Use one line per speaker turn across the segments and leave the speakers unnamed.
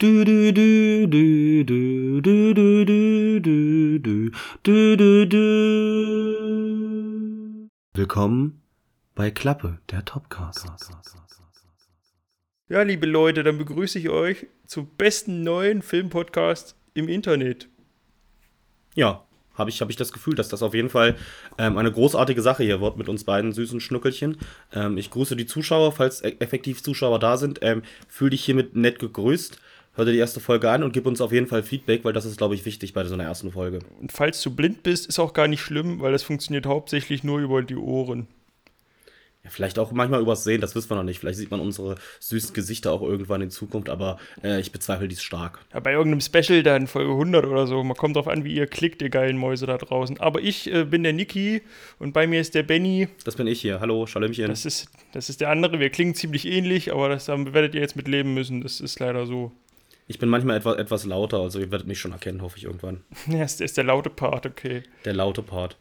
Du du du du du du du du du du du du du Willkommen bei Klappe, der Topcast.
Ja, liebe Leute, dann begrüße ich euch zum besten neuen Filmpodcast im Internet.
Ja, habe ich, hab ich das Gefühl, dass das auf jeden Fall ähm, eine großartige Sache hier wird mit uns beiden süßen Schnuckelchen. Ähm, ich grüße die Zuschauer, falls e- effektiv Zuschauer da sind. Ähm, Fühl dich hiermit nett gegrüßt. Hör dir die erste Folge an und gib uns auf jeden Fall Feedback, weil das ist, glaube ich, wichtig bei so einer ersten Folge.
Und falls du blind bist, ist auch gar nicht schlimm, weil das funktioniert hauptsächlich nur über die Ohren.
Ja, vielleicht auch manchmal übers Sehen, das wissen wir noch nicht. Vielleicht sieht man unsere süßen Gesichter auch irgendwann in Zukunft, aber äh, ich bezweifle dies stark.
Ja, bei irgendeinem Special dann, Folge 100 oder so. Man kommt drauf an, wie ihr klickt, ihr geilen Mäuse da draußen. Aber ich äh, bin der Niki und bei mir ist der Benny.
Das bin ich hier. Hallo, Schalömchen.
Das ist, das ist der andere. Wir klingen ziemlich ähnlich, aber das haben, werdet ihr jetzt mit leben müssen. Das ist leider so.
Ich bin manchmal etwas, etwas lauter, also ihr werdet mich schon erkennen, hoffe ich irgendwann.
Ja, das ist der laute Part, okay.
Der laute Part.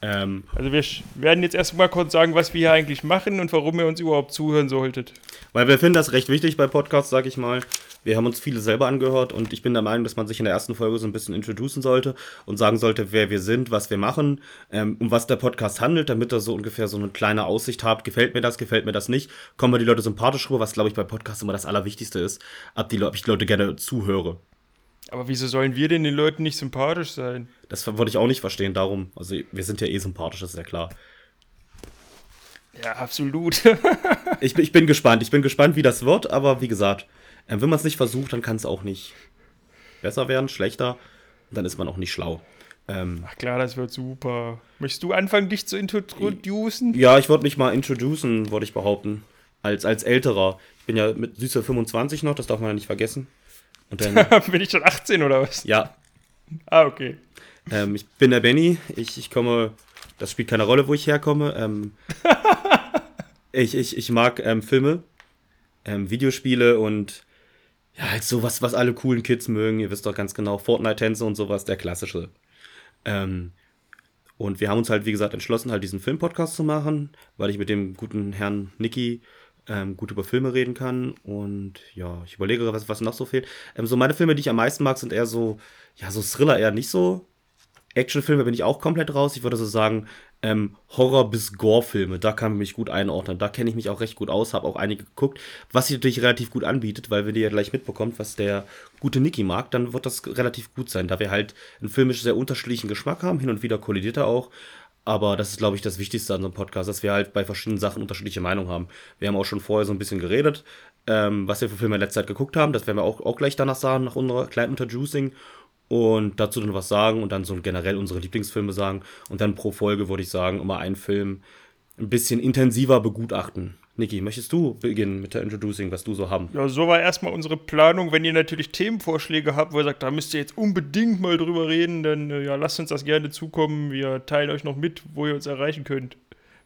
Ähm,
Also wir werden jetzt erstmal kurz sagen, was wir hier eigentlich machen und warum ihr uns überhaupt zuhören solltet.
Weil wir finden das recht wichtig bei Podcasts, sag ich mal. Wir haben uns viele selber angehört und ich bin der Meinung, dass man sich in der ersten Folge so ein bisschen introducen sollte und sagen sollte, wer wir sind, was wir machen, ähm, um was der Podcast handelt, damit ihr so ungefähr so eine kleine Aussicht habt. Gefällt mir das, gefällt mir das nicht? Kommen wir die Leute sympathisch rüber, was glaube ich bei Podcasts immer das Allerwichtigste ist, ab die, ob ich die Leute gerne zuhöre.
Aber wieso sollen wir denn den Leuten nicht sympathisch sein?
Das würde ich auch nicht verstehen, darum. Also wir sind ja eh sympathisch, das ist ja klar.
Ja, absolut.
Ich, bin- ich bin gespannt, ich bin gespannt, wie das wird, aber wie gesagt, wenn man es nicht versucht, dann kann es auch nicht besser werden, schlechter, dann ist man auch nicht schlau. Ähm,
Ach klar, das wird super. Möchtest du anfangen, dich zu introducen?
ja, ich wollte mich mal introducen, wollte ich behaupten, als, als älterer. Ich bin ja mit süße 25 noch, das darf man ja nicht vergessen. Und dann,
Bin ich schon 18 oder was?
ja,
Ah, okay.
ähm, ich bin der Benny, ich, ich komme, das spielt keine Rolle, wo ich herkomme. Ähm, ich, ich, ich mag ähm, Filme, ähm, Videospiele und ja, halt sowas, was alle coolen Kids mögen. Ihr wisst doch ganz genau, Fortnite-Tänze und sowas, der klassische. Ähm, und wir haben uns halt, wie gesagt, entschlossen, halt diesen Film-Podcast zu machen, weil ich mit dem guten Herrn Niki ähm, gut über Filme reden kann. Und ja, ich überlege, was, was noch so fehlt. Ähm, so meine Filme, die ich am meisten mag, sind eher so, ja, so Thriller eher nicht so. Actionfilme bin ich auch komplett raus. Ich würde so sagen, ähm, Horror- bis Gore-Filme, da kann ich mich gut einordnen. Da kenne ich mich auch recht gut aus, habe auch einige geguckt, was sich natürlich relativ gut anbietet, weil wenn ihr ja gleich mitbekommt, was der gute Niki mag, dann wird das relativ gut sein, da wir halt einen filmisch sehr unterschiedlichen Geschmack haben. Hin und wieder kollidiert er auch. Aber das ist, glaube ich, das Wichtigste an so einem Podcast, dass wir halt bei verschiedenen Sachen unterschiedliche Meinungen haben. Wir haben auch schon vorher so ein bisschen geredet, ähm, was wir für Filme in letzter Zeit geguckt haben. Das werden wir auch, auch gleich danach sagen, nach unserer kleinen Introducing. Und dazu dann was sagen und dann so generell unsere Lieblingsfilme sagen. Und dann pro Folge würde ich sagen, immer einen Film ein bisschen intensiver begutachten. Niki, möchtest du beginnen mit der Introducing, was du so haben?
Ja, so war erstmal unsere Planung. Wenn ihr natürlich Themenvorschläge habt, wo ihr sagt, da müsst ihr jetzt unbedingt mal drüber reden, dann äh, ja, lasst uns das gerne zukommen. Wir teilen euch noch mit, wo ihr uns erreichen könnt,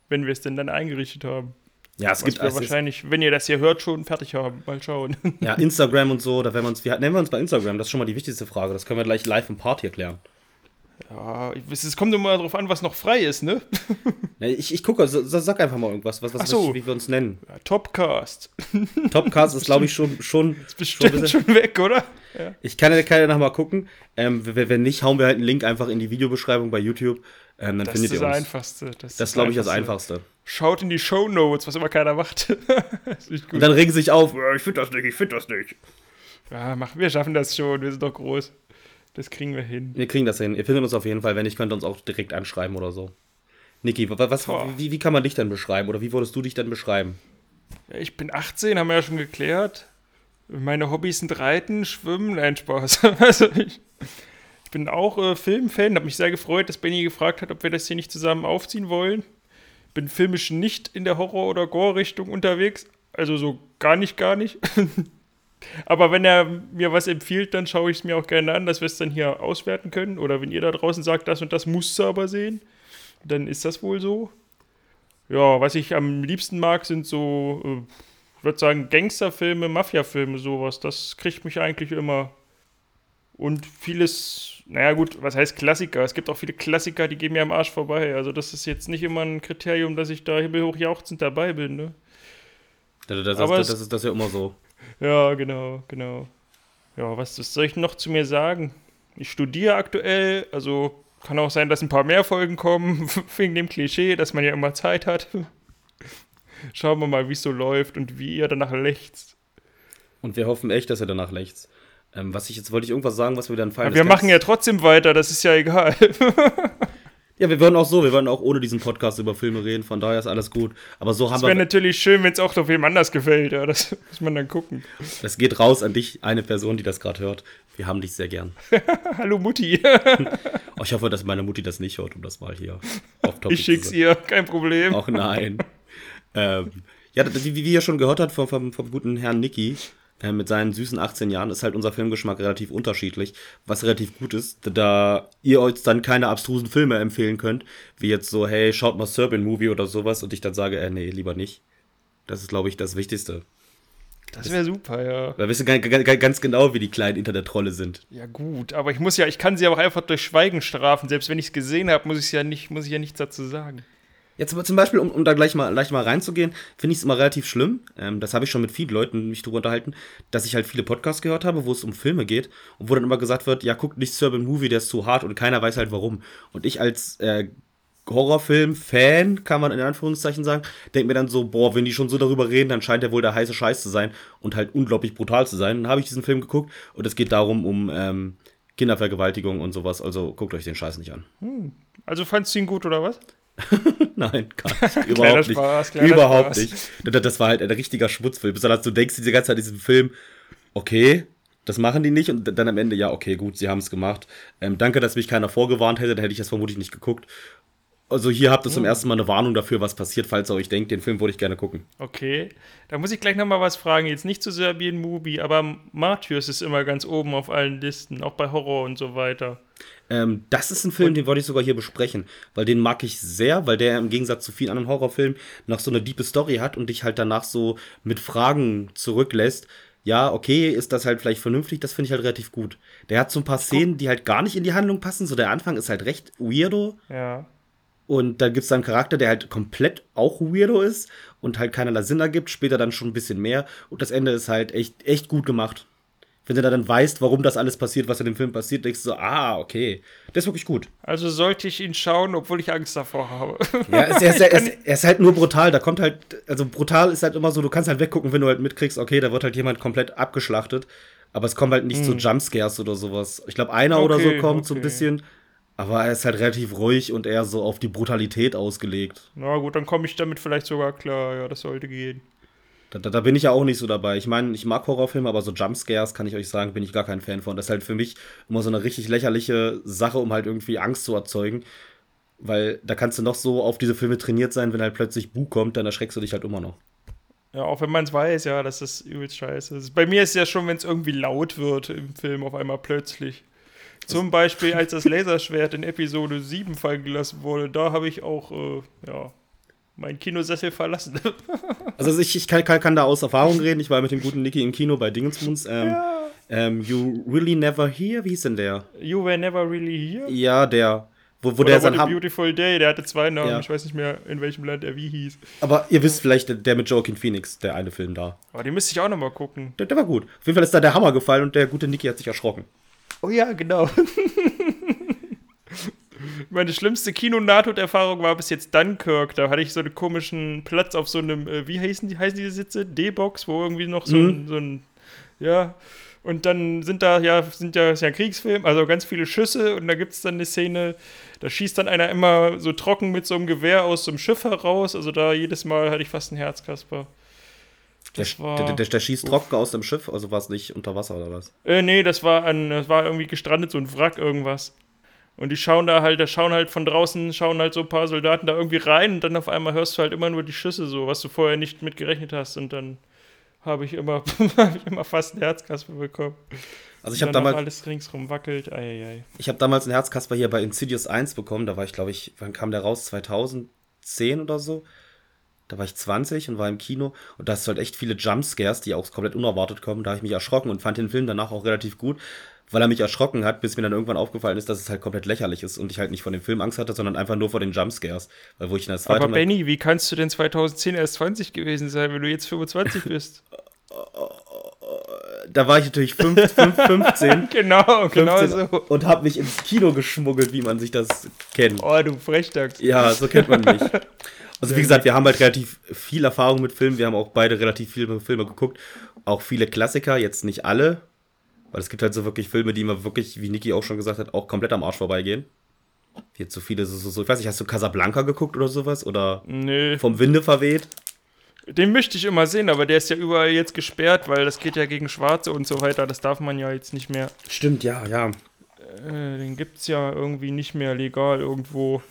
wenn wir es denn dann eingerichtet haben.
Ja, es
Was
gibt
wir
ist-
wahrscheinlich, wenn ihr das hier hört, schon fertig haben. Mal schauen.
ja, Instagram und so, da werden wir uns, wie nennen wir uns bei Instagram? Das ist schon mal die wichtigste Frage. Das können wir gleich live im Part hier klären.
Ja, ich- es kommt immer darauf an, was noch frei ist, ne?
Ich, ich gucke, sag einfach mal irgendwas, was, was,
so.
wie wir uns nennen.
Ja, Topcast.
Topcast ist, glaube ich, schon, schon, schon ein
Bestimmt
bisschen-
schon weg, oder? Ja.
Ich kann ja kann ja noch mal gucken. Ähm, wenn nicht, hauen wir halt einen Link einfach in die Videobeschreibung bei YouTube. Ähm, dann
Das
findet
ist
ihr
das
uns.
Einfachste. Das,
Das ist, glaube ich, das Einfachste.
Schaut in die Show Notes, was immer keiner macht.
Und dann regen sie sich auf. "Ja, Ich finde das nicht, ich finde das nicht.
Ja, mach, wir schaffen das schon. Wir sind doch groß. Das kriegen wir hin.
Wir kriegen das hin. Ihr findet uns auf jeden Fall. Wenn nicht, könnt ihr uns auch direkt anschreiben oder so. Niki, wa- was, wie, wie kann man dich denn beschreiben? Oder wie würdest du dich denn beschreiben?
Ja, ich bin 18, haben wir ja schon geklärt. Meine Hobbys sind Reiten, Schwimmen, nein, Spaß. Also ich, ich bin auch äh, Filmfan, habe mich sehr gefreut, dass Benny gefragt hat, ob wir das hier nicht zusammen aufziehen wollen. Bin filmisch nicht in der Horror- oder Gore-Richtung unterwegs. Also so gar nicht, gar nicht. Aber wenn er mir was empfiehlt, dann schaue ich es mir auch gerne an, dass wir es dann hier auswerten können. Oder wenn ihr da draußen sagt, das und das musst du aber sehen, dann ist das wohl so. Ja, was ich am liebsten mag, sind so, äh, ich würde sagen, Gangsterfilme, Mafiafilme, sowas. Das kriegt mich eigentlich immer. Und vieles, naja gut, was heißt Klassiker? Es gibt auch viele Klassiker, die gehen mir am Arsch vorbei. Also das ist jetzt nicht immer ein Kriterium, dass ich da himmelhoch jauchzend dabei bin, ne?
Das, das,
Aber
das, das ist das ja immer so.
Ja, genau, genau. Ja, was, was soll ich noch zu mir sagen? Ich studiere aktuell, also kann auch sein, dass ein paar mehr Folgen kommen, wegen dem Klischee, dass man ja immer Zeit hat. Schauen wir mal, wie es so läuft und wie ihr danach lechzt.
Und wir hoffen echt, dass ihr danach lechzt. Ähm, was ich jetzt wollte ich irgendwas sagen, was wir dann fallen.
Aber wir machen ja trotzdem weiter, das ist ja egal.
ja, wir würden auch so, wir würden auch ohne diesen Podcast über Filme reden, von daher ist alles gut. Aber so haben
das
wir.
wäre natürlich schön, wenn es auch auf wem anders gefällt, ja, das muss man dann gucken.
Das geht raus an dich, eine Person, die das gerade hört. Wir haben dich sehr gern.
Hallo Mutti.
oh, ich hoffe, dass meine Mutti das nicht hört, um das mal hier
auf Topic Ich schick's ihr, kein Problem.
Ach nein. ähm, ja, wie, wie ihr schon gehört habt vom, vom, vom guten Herrn Niki, äh, mit seinen süßen 18 Jahren ist halt unser Filmgeschmack relativ unterschiedlich, was relativ gut ist, da ihr euch dann keine abstrusen Filme empfehlen könnt, wie jetzt so, hey, schaut mal Serbian Movie oder sowas und ich dann sage, äh, nee, lieber nicht. Das ist, glaube ich, das Wichtigste.
Das wäre super, ja.
Da wissen wir ganz genau, wie die kleinen Internet-Trolle sind.
Ja, gut, aber ich muss ja, ich kann sie auch einfach durch Schweigen strafen. Selbst wenn ich es gesehen habe, muss ich ja nicht, muss ich ja nichts dazu sagen.
Jetzt aber zum Beispiel, um, um da gleich mal, gleich mal reinzugehen, finde ich es immer relativ schlimm. Ähm, das habe ich schon mit vielen Leuten mich drüber unterhalten, dass ich halt viele Podcasts gehört habe, wo es um Filme geht und wo dann immer gesagt wird, ja, guckt nicht Serbian Movie, der ist zu hart und keiner weiß halt warum. Und ich als äh, Horrorfilm-Fan, kann man in Anführungszeichen sagen, denke mir dann so, boah, wenn die schon so darüber reden, dann scheint der wohl der heiße Scheiß zu sein und halt unglaublich brutal zu sein. Dann habe ich diesen Film geguckt und es geht darum, um ähm, Kindervergewaltigung und sowas. Also guckt euch den Scheiß nicht an.
Hm. Also fandst du ihn gut oder was?
Nein, gar nicht. Überhaupt Spaß, nicht. Überhaupt Spaß. nicht. Das war halt ein richtiger Schmutzfilm. Besonders du denkst diese ganze Zeit in diesem Film, okay, das machen die nicht. Und dann am Ende, ja, okay, gut, sie haben es gemacht. Ähm, danke, dass mich keiner vorgewarnt hätte, dann hätte ich das vermutlich nicht geguckt. Also hier habt ihr zum hm. ersten Mal eine Warnung dafür, was passiert, falls ihr euch denkt, den Film würde ich gerne gucken.
Okay, da muss ich gleich nochmal was fragen. Jetzt nicht zu Serbien Movie, aber Martyrs ist immer ganz oben auf allen Listen, auch bei Horror und so weiter.
Ähm, das ist ein Film, den wollte ich sogar hier besprechen, weil den mag ich sehr, weil der im Gegensatz zu vielen anderen Horrorfilmen noch so eine diepe Story hat und dich halt danach so mit Fragen zurücklässt. Ja, okay, ist das halt vielleicht vernünftig, das finde ich halt relativ gut. Der hat so ein paar Szenen, die halt gar nicht in die Handlung passen. So der Anfang ist halt recht weirdo.
Ja.
Und da gibt es dann einen Charakter, der halt komplett auch weirdo ist und halt keinerlei Sinn ergibt, später dann schon ein bisschen mehr. Und das Ende ist halt echt, echt gut gemacht wenn du dann weißt, warum das alles passiert, was in dem Film passiert, denkst du so, ah, okay, das ist wirklich gut.
Also sollte ich ihn schauen, obwohl ich Angst davor habe.
Ja, er ist, er, ist, er, ist, er ist, halt nur brutal. Da kommt halt, also brutal ist halt immer so, du kannst halt weggucken, wenn du halt mitkriegst, okay, da wird halt jemand komplett abgeschlachtet. Aber es kommen halt nicht hm. so Jumpscares oder sowas. Ich glaube, einer okay, oder so kommt okay. so ein bisschen. Aber er ist halt relativ ruhig und eher so auf die Brutalität ausgelegt.
Na gut, dann komme ich damit vielleicht sogar klar. Ja, das sollte gehen.
Da, da, da, bin ich ja auch nicht so dabei. Ich meine, ich mag Horrorfilme, aber so Jumpscares, kann ich euch sagen, bin ich gar kein Fan von. Das ist halt für mich immer so eine richtig lächerliche Sache, um halt irgendwie Angst zu erzeugen. Weil da kannst du noch so auf diese Filme trainiert sein, wenn halt plötzlich Bu kommt, dann erschreckst du dich halt immer noch.
Ja, auch wenn man es weiß, ja, das ist übelst scheiße. Bei mir ist es ja schon, wenn es irgendwie laut wird im Film auf einmal plötzlich. Zum Beispiel, als das Laserschwert in Episode 7 fallen gelassen wurde, da habe ich auch, äh, ja, mein Kinosessel verlassen.
also ich, ich kann, kann, kann, da aus Erfahrung reden. Ich war mit dem guten Niki im Kino bei Dingensmunds. Ähm, ja. ähm, you Really Never Here? Wie hieß denn der?
You Were Never Really Here?
Ja, der. Wo, wo
Oder
der
sein Beautiful Day, der hatte zwei Namen. Ja. Ich weiß nicht mehr, in welchem Land er wie hieß.
Aber ihr wisst vielleicht, der, mit Joaquin Phoenix, der eine Film da.
Aber den müsste ich auch nochmal gucken.
Der, der war gut. Auf jeden Fall ist da der Hammer gefallen und der gute Niki hat sich erschrocken.
Oh ja, genau. Meine schlimmste Kino-Nahtoderfahrung war bis jetzt Dunkirk. Da hatte ich so einen komischen Platz auf so einem, äh, wie heißen die, heißen diese Sitze? D-Box, wo irgendwie noch so, mhm. ein, so ein, ja. Und dann sind da ja, sind ja, ist ja ein Kriegsfilm, also ganz viele Schüsse und da gibt es dann eine Szene, da schießt dann einer immer so trocken mit so einem Gewehr aus so einem Schiff heraus. Also da jedes Mal hatte ich fast ein Herz, Kasper.
Der, der, der, der, schießt trocken aus dem Schiff, also war es nicht unter Wasser oder was?
Äh, nee, das war ein, das war irgendwie gestrandet, so ein Wrack, irgendwas. Und die schauen da halt, da schauen halt von draußen, schauen halt so ein paar Soldaten da irgendwie rein und dann auf einmal hörst du halt immer nur die Schüsse so, was du vorher nicht mit gerechnet hast. Und dann habe ich immer, hab ich immer fast einen Herzkasper bekommen.
Also ich habe damals
alles ringsrum wackelt. Eieiei.
Ich habe damals einen Herzkasper hier bei Insidious 1 bekommen. Da war ich, glaube ich, wann kam der raus? 2010 oder so. Da war ich 20 und war im Kino und da hast du halt echt viele Jumpscares, die auch komplett unerwartet kommen. Da habe ich mich erschrocken und fand den Film danach auch relativ gut weil er mich erschrocken hat, bis mir dann irgendwann aufgefallen ist, dass es halt komplett lächerlich ist und ich halt nicht vor dem Film Angst hatte, sondern einfach nur vor den Jumpscares. Weil wo ich in
das zweite Aber Benny, wie kannst du denn 2010 erst 20 gewesen sein, wenn du jetzt 25 bist?
da war ich natürlich 5, 5, 15.
genau, genau
15
so.
Und habe mich ins Kino geschmuggelt, wie man sich das kennt.
Oh, du Frechdachs.
Ja, so kennt man mich. Also wie gesagt, wir haben halt relativ viel Erfahrung mit Filmen. Wir haben auch beide relativ viele Filme geguckt. Auch viele Klassiker, jetzt nicht alle. Weil es gibt halt so wirklich Filme, die immer wirklich, wie Niki auch schon gesagt hat, auch komplett am Arsch vorbeigehen. Jetzt so viele, so, so, so, ich weiß nicht, hast du Casablanca geguckt oder sowas? Oder
Nee,
vom Winde verweht?
den möchte ich immer sehen, aber der ist ja überall jetzt gesperrt, weil das geht ja gegen Schwarze und so weiter. Das darf man ja jetzt nicht mehr.
Stimmt, ja, ja.
Äh, den gibt's ja irgendwie nicht mehr legal irgendwo.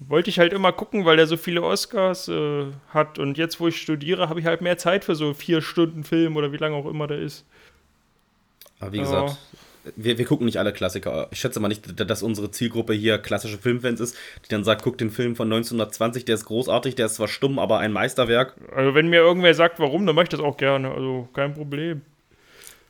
Wollte ich halt immer gucken, weil der so viele Oscars äh, hat. Und jetzt, wo ich studiere, habe ich halt mehr Zeit für so vier Stunden Film oder wie lange auch immer der ist.
Aber wie
Ja.
gesagt, wir, wir gucken nicht alle Klassiker. Ich schätze mal nicht, dass unsere Zielgruppe hier klassische Filmfans ist, die dann sagt, guck den Film von 1920, der ist großartig, der ist zwar stumm, aber ein Meisterwerk.
Also, wenn mir irgendwer sagt, warum, dann mache ich das auch gerne. Also, kein Problem.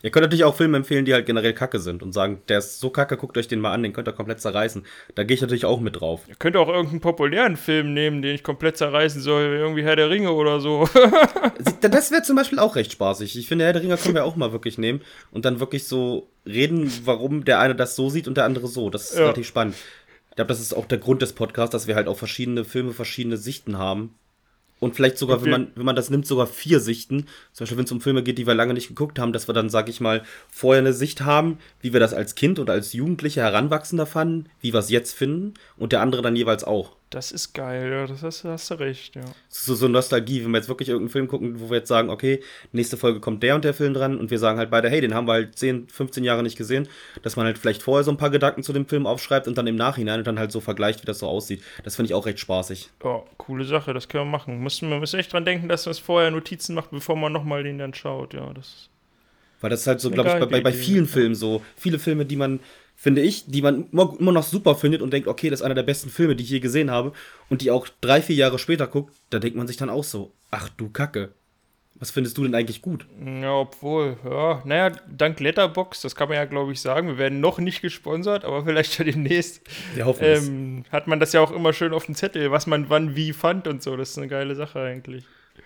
Ihr könnt natürlich auch Filme empfehlen, die halt generell kacke sind und sagen, der ist so kacke, guckt euch den mal an, den könnt ihr komplett zerreißen. Da gehe ich natürlich auch mit drauf.
Ihr könnt auch irgendeinen populären Film nehmen, den ich komplett zerreißen soll, irgendwie Herr der Ringe oder so.
Das wäre zum Beispiel auch recht spaßig. Ich finde, Herr der Ringer können wir auch mal wirklich nehmen und dann wirklich so reden, warum der eine das so sieht und der andere so. Das ist
Ja.
relativ spannend. Ich glaube, das ist auch der Grund des Podcasts, dass wir halt auch verschiedene Filme, verschiedene Sichten haben. Und vielleicht sogar,
Und
wenn man, wenn man das nimmt, sogar vier Sichten. Zum Beispiel, wenn es um Filme geht, die wir lange nicht geguckt haben, dass wir dann, sag ich mal, vorher eine Sicht haben, wie wir das als Kind oder als Jugendlicher Heranwachsender fanden, wie wir es jetzt finden und der andere dann jeweils auch.
Das ist geil, ja, das hast, hast du recht, ja.
so, so Nostalgie, wenn wir jetzt wirklich irgendeinen Film gucken, wo wir jetzt sagen, okay, nächste Folge kommt der und der Film dran und wir sagen halt beide, hey, den haben wir halt 10, 15 Jahre nicht gesehen, dass man halt vielleicht vorher so ein paar Gedanken zu dem Film aufschreibt und dann im Nachhinein und dann halt so vergleicht, wie das so aussieht. Das finde ich auch recht spaßig.
Ja, coole Sache, das können wir machen. Müssen, wir müssen echt dran denken, dass man es vorher Notizen macht, bevor man nochmal den dann schaut, ja. Das,
Weil das ist halt so, glaube ich, bei, bei, vielen. Filmen so. Viele Filme, die man, finde ich, die man immer, noch super findet und denkt, okay, das ist einer der besten Filme, die ich je gesehen habe und die auch drei, vier Jahre später guckt, da denkt man sich dann auch so, ach du Kacke. Was findest du denn eigentlich gut?
ja, obwohl, ja, naja, dank Letterbox, das kann man ja, glaube ich, sagen. Wir werden noch nicht gesponsert, aber vielleicht ja demnächst.
Wir hoffen es.
Ähm, hat man das ja auch immer schön auf dem Zettel, was man wann wie fand und so. Das ist eine geile Sache eigentlich.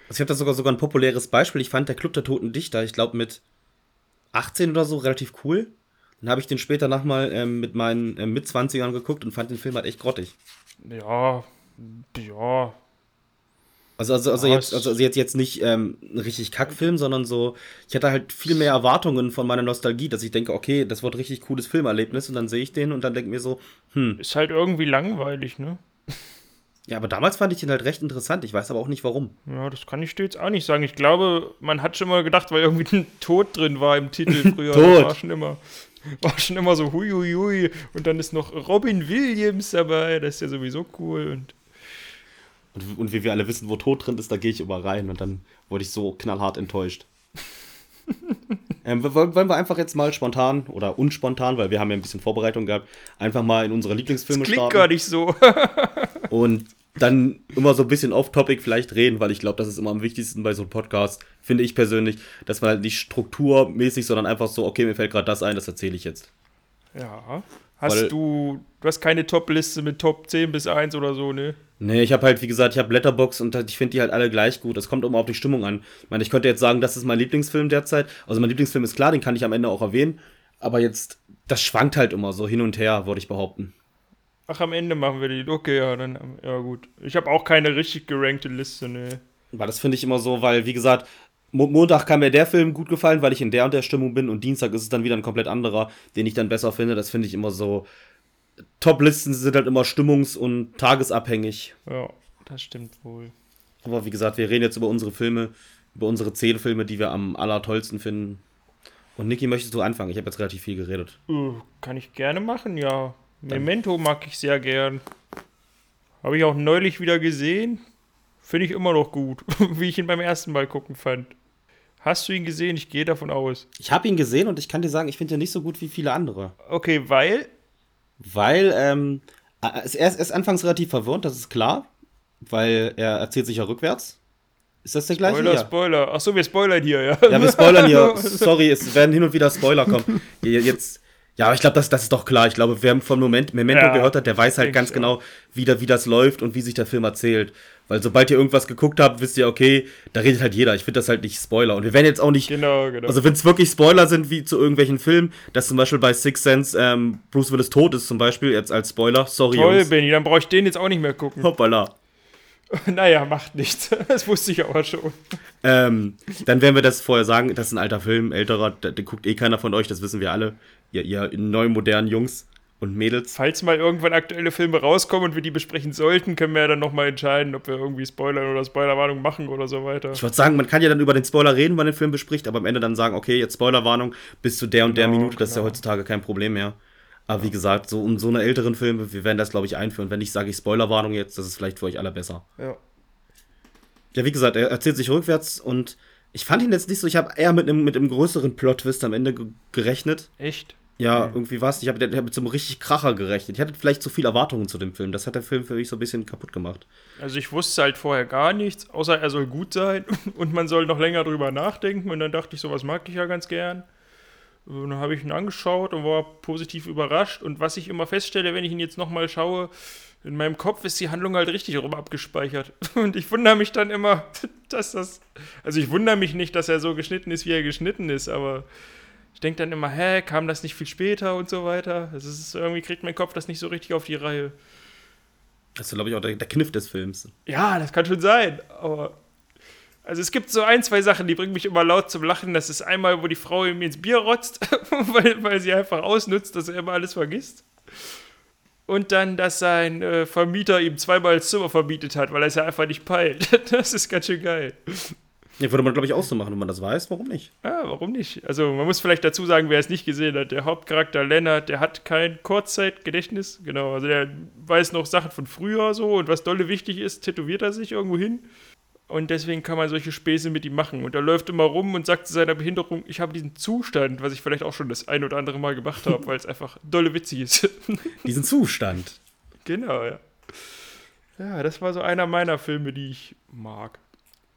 Also ich habe da sogar sogar ein populäres Beispiel. Ich fand der Club der Toten Dichter, ich glaube mit 18 oder so, relativ cool. Dann habe ich den später nochmal ähm, mit meinen ähm, Mitzwanzigern geguckt und fand den Film halt echt grottig.
Ja, ja,
Also, also, also,
Ja,
jetzt, also also jetzt, jetzt nicht ähm, ein richtig Kackfilm, sondern so, ich hatte halt viel mehr Erwartungen von meiner Nostalgie, dass ich denke, okay, das wird ein richtig cooles Filmerlebnis und dann sehe ich den und dann denke mir so, hm,
ist halt irgendwie langweilig, ne?
ja, aber damals fand ich den halt recht interessant, ich weiß aber auch nicht warum.
Ja, das kann ich jetzt auch nicht sagen. Ich glaube, man hat schon mal gedacht, weil irgendwie ein Tod drin war im Titel früher.
Tod.
Das war schon immer, war schon immer so hui, hui, hui. Und dann ist noch Robin Williams dabei. Das ist ja sowieso cool. Und
Und, und wie wir alle wissen, wo Tod drin ist, da gehe ich immer rein und dann wurde ich so knallhart enttäuscht. ähm, wollen wir einfach jetzt mal spontan oder unspontan, weil wir haben ja ein bisschen Vorbereitung gehabt, einfach mal in unsere Lieblingsfilme
klingt
starten
gar nicht so.
und dann immer so ein bisschen off-topic vielleicht reden, weil ich glaube, das ist immer am wichtigsten bei so einem Podcast, finde ich persönlich, dass man halt nicht strukturmäßig, sondern einfach so, okay, mir fällt gerade das ein, das erzähle ich jetzt.
ja. Hast
Weil-
du, du hast keine Top-Liste mit Top 10 bis 1 oder so, ne?
Nee, ich habe halt, wie gesagt, ich habe Letterbox und ich finde die halt alle gleich gut. Das kommt immer auf die Stimmung an. Ich meine, ich könnte jetzt sagen, das ist mein Lieblingsfilm derzeit. Also mein Lieblingsfilm ist klar, den kann ich am Ende auch erwähnen. Aber jetzt, das schwankt halt immer so hin und her, würde ich behaupten.
Ach, am Ende machen wir die. Okay, ja, dann, ja gut. Ich habe auch keine richtig gerankte Liste, ne?
Weil das finde ich immer so, weil, wie gesagt, Mo Montag kann mir der Film gut gefallen, weil ich in der und der Stimmung bin und Dienstag ist es dann wieder ein komplett anderer, den ich dann besser finde. Das finde ich immer so. Top-Listen sind halt immer stimmungs- und tagesabhängig.
Ja, das stimmt wohl.
Aber wie gesagt, wir reden jetzt über unsere Filme, über unsere zehn Filme, die wir am allertollsten finden. Und Niki, möchtest du anfangen? Ich habe jetzt relativ viel geredet.
Äh, kann ich gerne machen, ja. Memento mag ich sehr gern. Habe ich auch neulich wieder gesehen. Finde ich immer noch gut, wie ich ihn beim ersten Mal gucken fand. Hast du ihn gesehen? Ich gehe davon aus.
Ich habe ihn gesehen und ich kann dir sagen, ich finde ihn nicht so gut wie viele andere.
Okay, weil.
Weil, ähm, er ist, er ist anfangs relativ verwirrend, das ist klar. Weil er erzählt sich ja rückwärts. Ist das der gleiche?
Spoiler,
Ja.
Spoiler. Achso, wir spoilern hier, ja.
Ja, wir spoilern hier. Sorry, es werden hin und wieder Spoiler kommen. Je- Jetzt, Ja, aber ich glaube, das, das ist doch klar. Ich glaube, wer von Moment, Memento
Ja,
gehört hat, der weiß halt ganz genau, wie, da, wie das läuft und wie sich der Film erzählt. Weil sobald ihr irgendwas geguckt habt, wisst ihr, okay, da redet halt jeder. Ich finde das halt nicht Spoiler. Und wir werden jetzt auch nicht.
Genau, genau.
Also, wenn es wirklich Spoiler sind, wie zu irgendwelchen Filmen, dass zum Beispiel bei Six Sense ähm, Bruce Willis tot ist, zum Beispiel, jetzt als Spoiler. Sorry,
Toll,
Jungs.
Benny, dann brauche ich den jetzt auch nicht mehr gucken.
Hoppala.
naja, macht nichts. Das wusste ich aber schon.
Ähm, dann werden wir das vorher sagen, das ist ein alter Film, älterer, den guckt eh keiner von euch, das wissen wir alle. Ihr, ihr neu modernen Jungs und Mädels.
Falls mal irgendwann aktuelle Filme rauskommen und wir die besprechen sollten, können wir ja dann nochmal entscheiden, ob wir irgendwie Spoiler oder Spoilerwarnung machen oder so weiter.
Ich würde sagen, man kann ja dann über den Spoiler reden, wenn man den Film bespricht, aber am Ende dann sagen, okay, jetzt Spoilerwarnung bis zu der und der
Genau,
Minute, das ist ja
genau.
heutzutage kein Problem mehr. Aber wie gesagt, so um so eine älteren Filme, wir werden das, glaube ich, einführen. Wenn ich sage, ich Spoilerwarnung jetzt, das ist vielleicht für euch alle besser.
Ja.
Ja, wie gesagt, er erzählt sich rückwärts und ich fand ihn jetzt nicht so, ich habe eher mit einem, mit einem größeren Plot-Twist am Ende ge gerechnet.
Echt?
Ja, irgendwie was. Ich habe hab mit so einem richtig Kracher gerechnet. Ich hatte vielleicht zu viel Erwartungen zu dem Film. Das hat der Film für mich so ein bisschen kaputt gemacht.
Also ich wusste halt vorher gar nichts, außer er soll gut sein und man soll noch länger drüber nachdenken und dann dachte ich, sowas mag ich ja ganz gern. Und dann habe ich ihn angeschaut und war positiv überrascht und was ich immer feststelle, wenn ich ihn jetzt nochmal schaue, in meinem Kopf ist die Handlung halt richtig rum abgespeichert. Und ich wundere mich dann immer, dass das. Also ich wundere mich nicht, dass er so geschnitten ist, wie er geschnitten ist, aber ich denke dann immer, hä, kam das nicht viel später und so weiter. Das ist irgendwie kriegt mein Kopf das nicht so richtig auf die Reihe.
Das ist, glaube ich, auch der, der Kniff des Films.
Ja, das kann schon sein, aber. Also es gibt so ein, zwei Sachen, die bringen mich immer laut zum Lachen. Das ist einmal, wo die Frau ihm ins Bier rotzt, weil, weil sie einfach ausnutzt, dass er immer alles vergisst. Und dann, dass sein äh, Vermieter ihm zweimal das Zimmer verbietet hat, weil er es ja einfach nicht peilt. Das ist ganz schön geil.
Ja, würde man, glaube ich, auch so machen, wenn man das weiß. Warum nicht?
Ja, warum nicht? Also man muss vielleicht dazu sagen, wer es nicht gesehen hat. Der Hauptcharakter Lennart, der hat kein Kurzzeitgedächtnis. Genau, also der weiß noch Sachen von früher so und was dolle wichtig ist, tätowiert er sich irgendwo hin. Und deswegen kann man solche Späße mit ihm machen. Und er läuft immer rum und sagt zu seiner Behinderung, ich habe diesen Zustand, was ich vielleicht auch schon das ein oder andere Mal gemacht habe, weil es einfach dolle witzig ist.
Diesen Zustand.
genau, ja. Ja, das war so einer meiner Filme, die ich mag.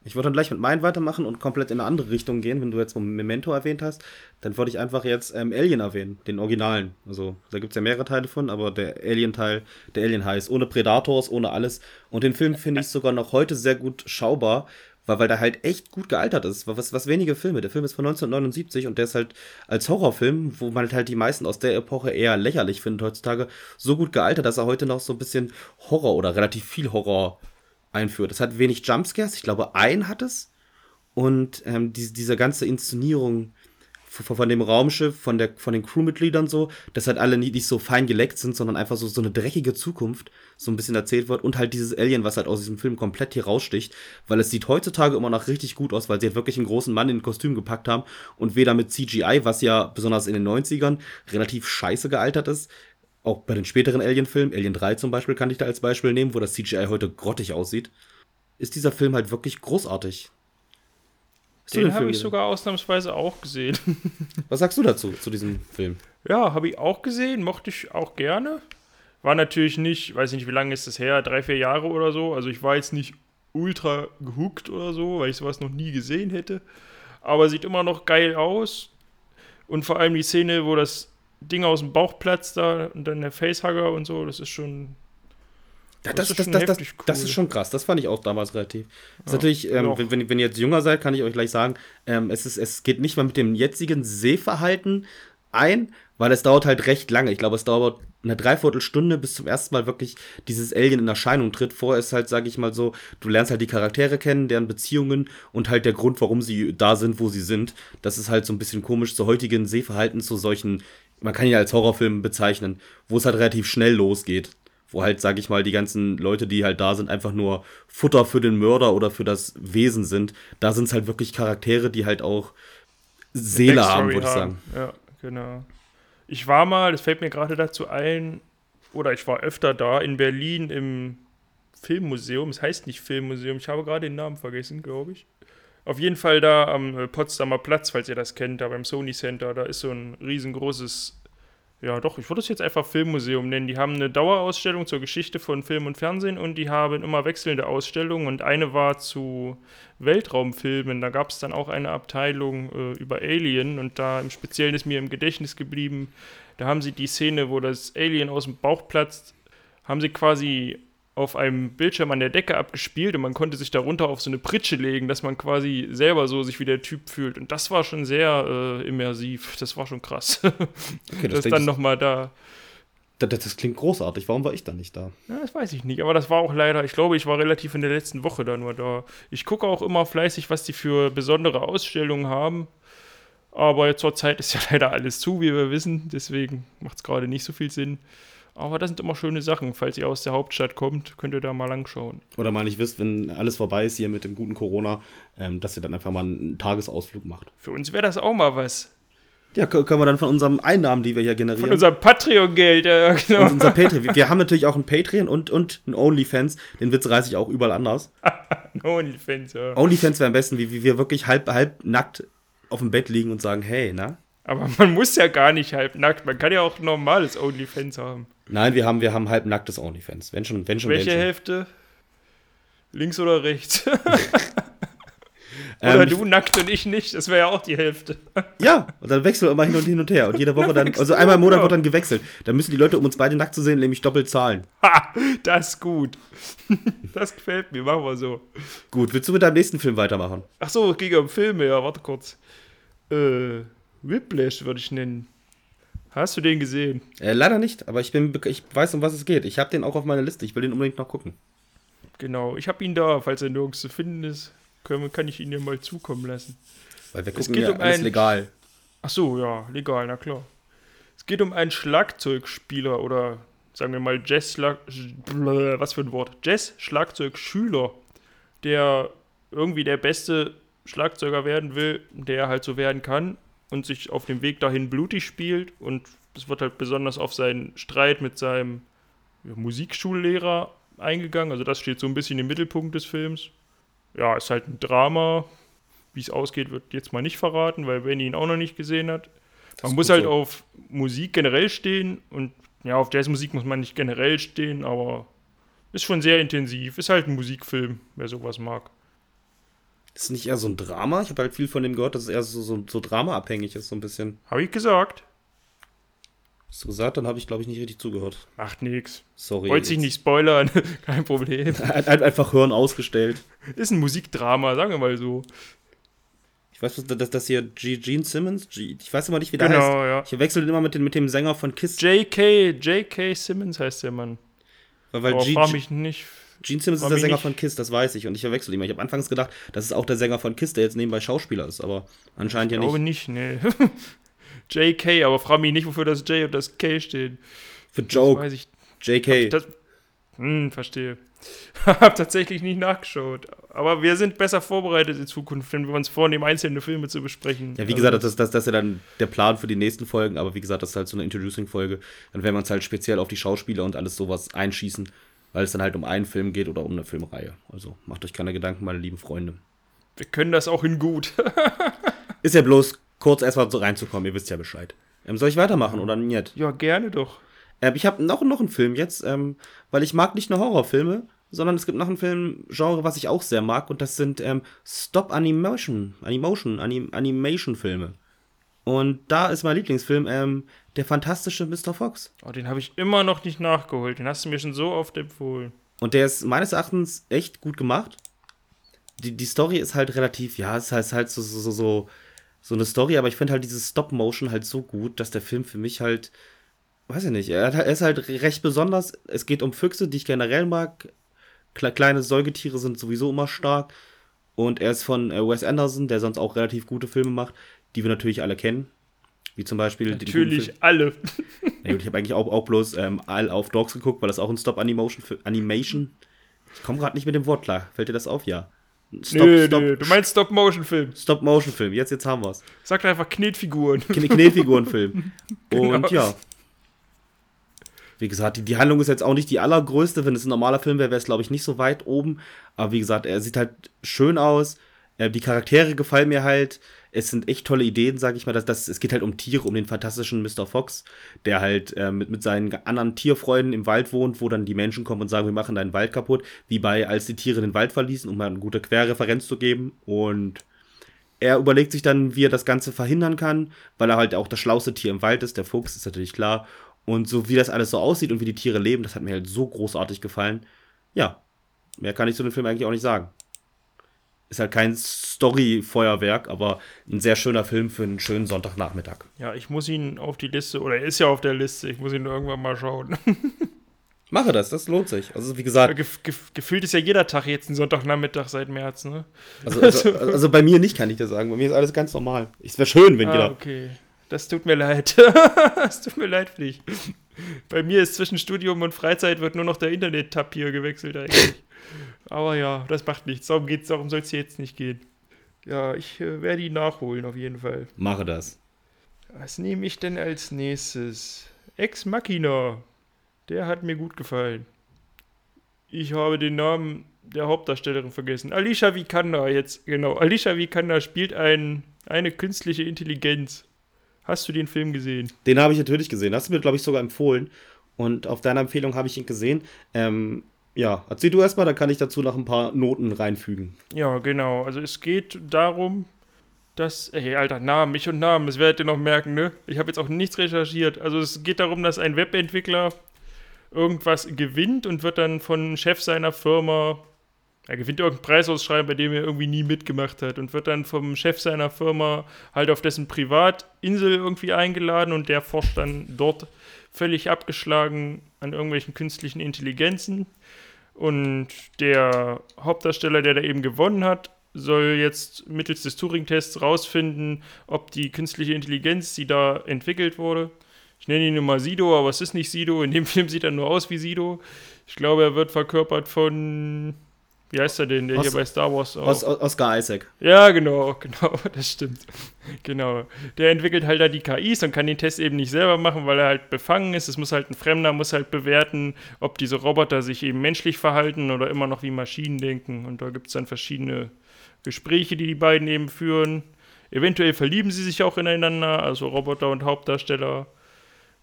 Ich würde dann gleich mit meinen weitermachen und komplett in eine andere Richtung gehen. Wenn du jetzt Memento erwähnt hast, dann würde ich einfach jetzt ähm, Alien erwähnen, den Originalen. Also, da gibt es ja mehrere Teile von, aber der Alien-Teil, der Alien heißt, ohne Predators, ohne alles. Und den Film finde ich sogar noch heute sehr gut schaubar, weil, weil der halt echt gut gealtert ist. Was, was wenige Filme. Der Film ist von 1979 und der ist halt als Horrorfilm, wo man halt die meisten aus der Epoche eher lächerlich findet heutzutage, so gut gealtert, dass er heute noch so ein bisschen Horror oder relativ viel Horror einführt. Es hat wenig Jumpscares, ich glaube, ein hat es. Und ähm, diese, diese ganze Inszenierung von, von dem Raumschiff, von, der, von den Crewmitgliedern so, dass halt alle nicht, nicht so fein geleckt sind, sondern einfach so, so eine dreckige Zukunft so ein bisschen erzählt wird. Und halt dieses Alien, was halt aus diesem Film komplett hier raussticht, weil es sieht heutzutage immer noch richtig gut aus, weil sie halt wirklich einen großen Mann in ein Kostüm gepackt haben und weder mit CGI, was ja besonders in den 90ern relativ scheiße gealtert ist, auch bei den späteren Alien-Filmen, Alien 3 zum Beispiel, kann ich da als Beispiel nehmen, wo das CGI heute grottig aussieht, ist dieser Film halt wirklich großartig. Hast du
Den habe ich
gesehen?
sogar ausnahmsweise auch gesehen.
Was sagst du dazu, zu diesem Film?
Ja, habe ich auch gesehen, mochte ich auch gerne. War natürlich nicht, weiß ich nicht, wie lange ist das her, drei, vier Jahre oder so. Also ich war jetzt nicht ultra gehuckt oder so, weil ich sowas noch nie gesehen hätte. Aber sieht immer noch geil aus. Und vor allem die Szene, wo das Ding aus dem Bauch platzt da und dann der Facehugger und so, das ist schon.
Ja,
Das
das,
ist
das,
schon
das, das, das
cool.
ist schon krass. Das fand ich auch damals relativ. Ist
Ja,
natürlich, ähm,
doch.
wenn, wenn, wenn ihr jetzt jünger seid, kann ich euch gleich sagen, ähm, es, ist, es geht nicht mal mit dem jetzigen Sehverhalten ein, weil es dauert halt recht lange. Ich glaube, es dauert eine Dreiviertelstunde, bis zum ersten Mal wirklich dieses Alien in Erscheinung tritt. Vorher ist halt, sage ich mal so, du lernst halt die Charaktere kennen, deren Beziehungen und halt der Grund, warum sie da sind, wo sie sind. Das ist halt so ein bisschen komisch zu heutigen Sehverhalten, zu solchen, man kann ihn als Horrorfilm bezeichnen, wo es halt relativ schnell losgeht wo halt, sag ich mal, die ganzen Leute, die halt da sind, einfach nur Futter für den Mörder oder für das Wesen sind. Da sind es halt wirklich Charaktere, die halt auch Seele haben, würde ich sagen.
Ja, genau. Ich war mal, das fällt mir gerade dazu ein, oder ich war öfter da in Berlin im Filmmuseum. Es heißt nicht Filmmuseum, ich habe gerade den Namen vergessen, glaube ich. Auf jeden Fall da am Potsdamer Platz, falls ihr das kennt, da beim Sony Center, da ist so ein riesengroßes Ja, doch, ich würde es jetzt einfach Filmmuseum nennen. Die haben eine Dauerausstellung zur Geschichte von Film und Fernsehen und die haben immer wechselnde Ausstellungen und eine war zu Weltraumfilmen. Da gab es dann auch eine Abteilung äh, über Alien und da im Speziellen ist mir im Gedächtnis geblieben, da haben sie die Szene, wo das Alien aus dem Bauch platzt, haben sie quasi auf einem Bildschirm an der Decke abgespielt und man konnte sich darunter auf so eine Pritsche legen, dass man quasi selber so sich wie der Typ fühlt. Und das war schon sehr äh, immersiv. Das war schon krass. Okay, das, das dann nochmal da.
Das, das, klingt großartig. Warum war ich da nicht da?
Ja, das weiß ich nicht. Aber das war auch leider, ich glaube, ich war relativ in der letzten Woche da nur da. Ich gucke auch immer fleißig, was die für besondere Ausstellungen haben. Aber zurzeit ist ja leider alles zu, wie wir wissen. Deswegen macht es gerade nicht so viel Sinn. Aber das sind immer schöne Sachen. Falls ihr aus der Hauptstadt kommt, könnt ihr da mal langschauen.
Oder mal nicht wisst, wenn alles vorbei ist hier mit dem guten Corona, ähm, dass ihr dann einfach mal einen Tagesausflug macht.
Für uns wäre das auch mal was.
Ja, können wir dann von unseren Einnahmen, die wir hier generieren. Von
unserem Patreon-Geld, ja,
genau. Und unser Patreon. Wir haben natürlich auch ein Patreon und, und ein OnlyFans. Den Witz reiße ich auch überall anders.
OnlyFans, ja.
OnlyFans wäre am besten, wie, wie wir wirklich halb, halb nackt auf dem Bett liegen und sagen, hey, na?
Aber man muss ja gar nicht halb nackt. Man kann ja auch normales OnlyFans haben.
Nein, wir haben, wir haben halbnacktes OnlyFans. Wenn schon, wenn schon.
Welche
wenn schon.
Hälfte? Links oder rechts? oder ähm, du nackt und ich nicht, das wäre ja auch die Hälfte.
ja, und dann wechseln wir immer hin und hin und her. Und jede Woche dann, also einmal im Monat wird dann gewechselt. Dann müssen die Leute, um uns beide nackt zu sehen, nämlich doppelt zahlen.
Ha, das ist gut. Das gefällt mir, machen wir so.
Gut, willst du mit deinem nächsten Film weitermachen?
Ach so, es ging um Filme, ja, warte kurz. Äh, Whiplash würde ich nennen. Hast du den gesehen?
Äh, leider nicht, aber ich, bin, ich weiß, um was es geht. Ich habe den auch auf meiner Liste. Ich will den unbedingt noch gucken.
Genau, ich habe ihn da. Falls er nirgends zu finden ist, können, kann ich ihn dir mal zukommen lassen.
Weil wir gucken es geht ja um alles ein, legal.
Ach so, ja, legal, na klar. Es geht um einen Schlagzeugspieler oder sagen wir mal Jazz was für ein Wort? Jazz Schlagzeugschüler, der irgendwie der beste Schlagzeuger werden will, der halt so werden kann und sich auf dem Weg dahin blutig spielt. Und es wird halt besonders auf seinen Streit mit seinem Musikschullehrer eingegangen. Also das steht so ein bisschen im Mittelpunkt des Films. Ja, ist halt ein Drama. Wie es ausgeht, wird jetzt mal nicht verraten, weil Benny ihn auch noch nicht gesehen hat. Man muss halt so. auf Musik generell stehen und ja, auf Jazzmusik muss man nicht generell stehen, aber ist schon sehr intensiv. Ist halt ein Musikfilm, wer sowas mag.
Ist nicht eher so ein Drama? Ich habe halt viel von dem gehört, dass es eher so, so, so dramaabhängig ist, so ein bisschen.
Habe ich gesagt.
Hast du gesagt? Dann habe ich, glaube ich, nicht richtig zugehört.
Macht nix.
Sorry.
Wollte sich nicht spoilern. Kein Problem.
Hat einfach Hören ausgestellt.
Ist ein Musikdrama, sagen wir mal so.
Ich weiß, dass das hier G Gene Simmons, G ich weiß immer nicht, wie der genau, heißt. Ja. Ich wechsle immer mit, den, mit dem Sänger von Kiss.
J.K. J.K. Simmons heißt der Mann.
Weil, weil
Aber G frag mich nicht.
Gene Simmons ist der Sänger von Kiss, das weiß ich. Und ich verwechsel ihn. Ich habe anfangs gedacht, das ist auch der Sänger von Kiss, der jetzt nebenbei Schauspieler ist. Aber anscheinend ja nicht. Ich
glaube nicht, nee. JK, aber frag mich nicht, wofür das J und das K stehen.
Für Joke. Das weiß ich. JK.
Das, hm, verstehe. hab tatsächlich nicht nachgeschaut. Aber wir sind besser vorbereitet in Zukunft, wenn wir uns vornehmen, einzelne Filme zu besprechen.
Ja, wie gesagt, also, das, das, das ist ja dann der Plan für die nächsten Folgen. Aber wie gesagt, das ist halt so eine Introducing-Folge. Dann werden wir uns halt speziell auf die Schauspieler und alles sowas einschießen weil es dann halt um einen Film geht oder um eine Filmreihe. Also macht euch keine Gedanken, meine lieben Freunde.
Wir können das auch in gut.
Ist ja bloß kurz erstmal so reinzukommen, ihr wisst ja Bescheid. Ähm, soll ich weitermachen oder nicht?
Ja, gerne doch.
Ähm, ich habe noch, noch einen Film jetzt, ähm, weil ich mag nicht nur Horrorfilme, sondern es gibt noch ein Filmgenre, was ich auch sehr mag, und das sind ähm, Stop Animation, Animation, Anim Animation Filme. Und da ist mein Lieblingsfilm ähm, der fantastische Mr. Fox.
Oh, den habe ich immer noch nicht nachgeholt. Den hast du mir schon so oft empfohlen.
Und der ist meines Erachtens echt gut gemacht. Die, die Story ist halt relativ, ja, es heißt halt so, so, so, so eine Story, aber ich finde halt dieses Stop-Motion halt so gut, dass der Film für mich halt, weiß ich nicht, er, ist halt recht besonders. Es geht um Füchse, die ich generell mag. Kleine Säugetiere sind sowieso immer stark. Und er ist von äh, Wes Anderson, der sonst auch relativ gute Filme macht die wir natürlich alle kennen. Wie zum Beispiel.
Natürlich alle.
Ja, gut, ich habe eigentlich auch, auch bloß ähm, All auf Dogs geguckt, weil das auch ein Stop-Animation. Animation. Ich komme gerade nicht mit dem Wort klar. Fällt dir das auf? Ja.
Stop, nö, Stop, nö. Du meinst Stop-Motion-Film.
Stop-Motion-Film. Jetzt, jetzt haben wir's.
Sag einfach Knetfiguren.
Knetfiguren-Film. genau. Und ja. Wie gesagt, die, die Handlung ist jetzt auch nicht die allergrößte. Wenn es ein normaler Film wäre, wäre es, glaube ich, nicht so weit oben. Aber wie gesagt, er sieht halt schön aus. Äh, die Charaktere gefallen mir halt. Es sind echt tolle Ideen, sage ich mal. Dass, dass, es geht halt um Tiere, um den fantastischen Mr. Fox, der halt äh, mit, mit seinen anderen Tierfreunden im Wald wohnt, wo dann die Menschen kommen und sagen, wir machen deinen Wald kaputt, wie bei als die Tiere den Wald verließen, um mal eine gute Querreferenz zu geben. Und er überlegt sich dann, wie er das Ganze verhindern kann, weil er halt auch das schlauste Tier im Wald ist, der Fuchs, ist natürlich klar. Und so wie das alles so aussieht und wie die Tiere leben, das hat mir halt so großartig gefallen. Ja, mehr kann ich zu dem Film eigentlich auch nicht sagen. Ist halt kein Story-Feuerwerk, aber ein sehr schöner Film für einen schönen Sonntagnachmittag.
Ja, ich muss ihn auf die Liste, oder er ist ja auf der Liste, ich muss ihn irgendwann mal schauen.
Mache das, das lohnt sich. Also wie gesagt.
Gef gef gefühlt ist ja jeder Tag jetzt ein Sonntagnachmittag seit März, ne?
Also, also, also, bei mir nicht, kann ich das sagen. Bei mir ist alles ganz normal. Es wäre schön, wenn
ah,
jeder.
Okay. Das tut mir leid. das tut mir leid für dich. Bei mir ist zwischen Studium und Freizeit wird nur noch der Internet-Tab hier gewechselt eigentlich. Aber ja, das macht nichts. Darum geht's, darum soll es jetzt nicht gehen. Ja, ich äh, werde ihn nachholen auf jeden Fall.
Mache das.
Was nehme ich denn als nächstes? Ex Machina. Der hat mir gut gefallen. Ich habe den Namen der Hauptdarstellerin vergessen. Alicia Vikander jetzt, genau. Alicia Vikander spielt ein, eine künstliche Intelligenz. Hast du den Film gesehen?
Den habe ich natürlich gesehen. Hast du mir, glaube ich, sogar empfohlen. Und auf deiner Empfehlung habe ich ihn gesehen. Ähm, ja, erzähl du erstmal, dann kann ich dazu noch ein paar Noten reinfügen.
Ja, genau. Also es geht darum, dass, ey, alter, Namen, mich und Namen, das werdet ihr noch merken, ne? Ich habe jetzt auch nichts recherchiert. Also es geht darum, dass ein Webentwickler irgendwas gewinnt und wird dann von Chef seiner Firma, er gewinnt irgendeinen Preisausschreiben, bei dem er irgendwie nie mitgemacht hat und wird dann vom Chef seiner Firma halt auf dessen Privatinsel irgendwie eingeladen und der forscht dann dort völlig abgeschlagen an irgendwelchen künstlichen Intelligenzen. Und der Hauptdarsteller, der da eben gewonnen hat, soll jetzt mittels des Turing-Tests rausfinden, ob die künstliche Intelligenz, die da entwickelt wurde, ich nenne ihn immer Sido, aber es ist nicht Sido. In dem Film sieht er nur aus wie Sido. Ich glaube, er wird verkörpert von. Wie heißt er denn, der Os hier bei Star Wars
auch? Os Oscar Isaac.
Ja, genau, genau, das stimmt. genau. Der entwickelt halt da die KIs und kann den Test eben nicht selber machen, weil er halt befangen ist. Es muss halt ein Fremder, muss halt bewerten, ob diese Roboter sich eben menschlich verhalten oder immer noch wie Maschinen denken. Und da gibt es dann verschiedene Gespräche, die die beiden eben führen. Eventuell verlieben sie sich auch ineinander, also Roboter und Hauptdarsteller.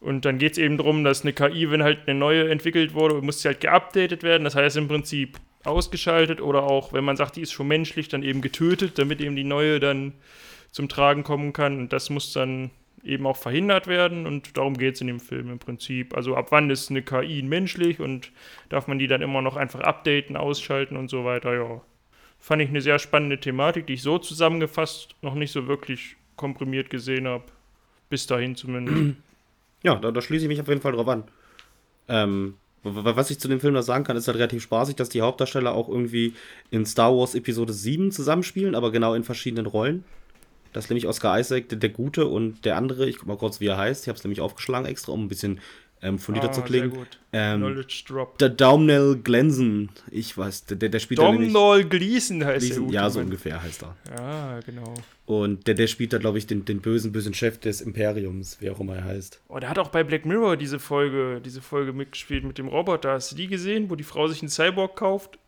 Und dann geht es eben darum, dass eine KI, wenn halt eine neue entwickelt wurde, muss sie halt geupdatet werden. Das heißt im Prinzip ausgeschaltet oder auch, wenn man sagt, die ist schon menschlich, dann eben getötet, damit eben die neue dann zum Tragen kommen kann. Und das muss dann eben auch verhindert werden und darum geht es in dem Film im Prinzip. Also ab wann ist eine KI menschlich und darf man die dann immer noch einfach updaten, ausschalten und so weiter, ja. Fand ich eine sehr spannende Thematik, die ich so zusammengefasst noch nicht so wirklich komprimiert gesehen habe. Bis dahin zumindest.
Ja, da, da schließe ich mich auf jeden Fall drauf an. Ähm, was ich zu dem Film noch sagen kann, ist halt relativ spaßig, dass die Hauptdarsteller auch irgendwie in Star Wars Episode 7 zusammenspielen, aber genau in verschiedenen Rollen. Das ist nämlich Oscar Isaac, der, der Gute, und der andere, ich guck mal kurz, wie er heißt. Ich habe es nämlich aufgeschlagen extra, um ein bisschen ähm, fundierter ah, zu klingen. Sehr gut. Ähm, Knowledge Drop. Der Daumnell Glenson, ich weiß, der, der spielt
Domhnall Gleason heißt
Gleason, Ja, so ungefähr heißt er.
Ja, genau.
Und der, der spielt da, glaube ich, den, den bösen, bösen Chef des Imperiums, wie auch immer er heißt.
Oh, der hat auch bei Black Mirror diese Folge, diese Folge mitgespielt mit dem Roboter. Hast du die gesehen, wo die Frau sich einen Cyborg kauft?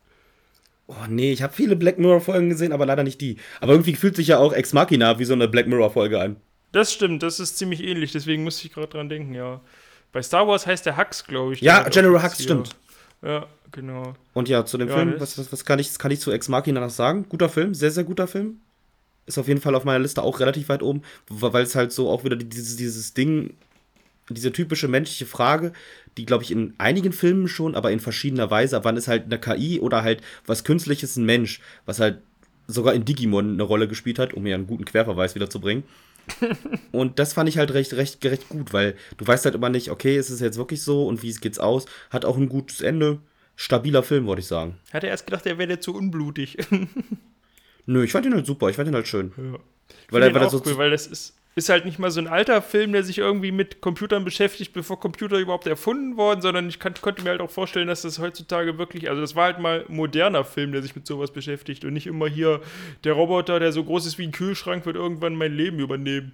Oh nee, ich habe viele Black Mirror-Folgen gesehen, aber leider nicht die. Aber irgendwie fühlt sich ja auch Ex Machina wie so eine Black Mirror-Folge an.
Das stimmt, das ist ziemlich ähnlich, deswegen musste ich gerade dran denken, ja. Bei Star Wars heißt der Hux, glaube ich.
Ja, General Hux, stimmt.
Ja, genau.
Und ja, zu dem ja, Film, was, was, was, kann ich, kann ich zu Ex Machina noch sagen? Guter Film, sehr, sehr guter Film. Ist auf jeden Fall auf meiner Liste auch relativ weit oben, weil es halt so auch wieder dieses, dieses Ding, diese typische menschliche Frage, die, glaube ich, in einigen Filmen schon, aber in verschiedener Weise, wann ist halt eine KI oder halt was Künstliches ein Mensch, was halt sogar in Digimon eine Rolle gespielt hat, um mir einen guten Querverweis wieder zu bringen. Und das fand ich halt recht, recht, recht gut, weil du weißt halt immer nicht, okay, ist es jetzt wirklich so und wie geht's aus? Hat auch ein gutes Ende. Stabiler Film, würde ich sagen.
Hat er erst gedacht, er wäre zu unblutig.
Nö, ich fand ihn halt super, ich fand ihn halt schön.
Ja. Weil, er, weil, auch so cool, weil das ist, ist halt nicht mal so ein alter Film, der sich irgendwie mit Computern beschäftigt, bevor Computer überhaupt erfunden wurden, sondern ich kann, konnte mir halt auch vorstellen, dass das heutzutage wirklich, also das war halt mal ein moderner Film, der sich mit sowas beschäftigt und nicht immer hier der Roboter, der so groß ist wie ein Kühlschrank, wird irgendwann mein Leben übernehmen.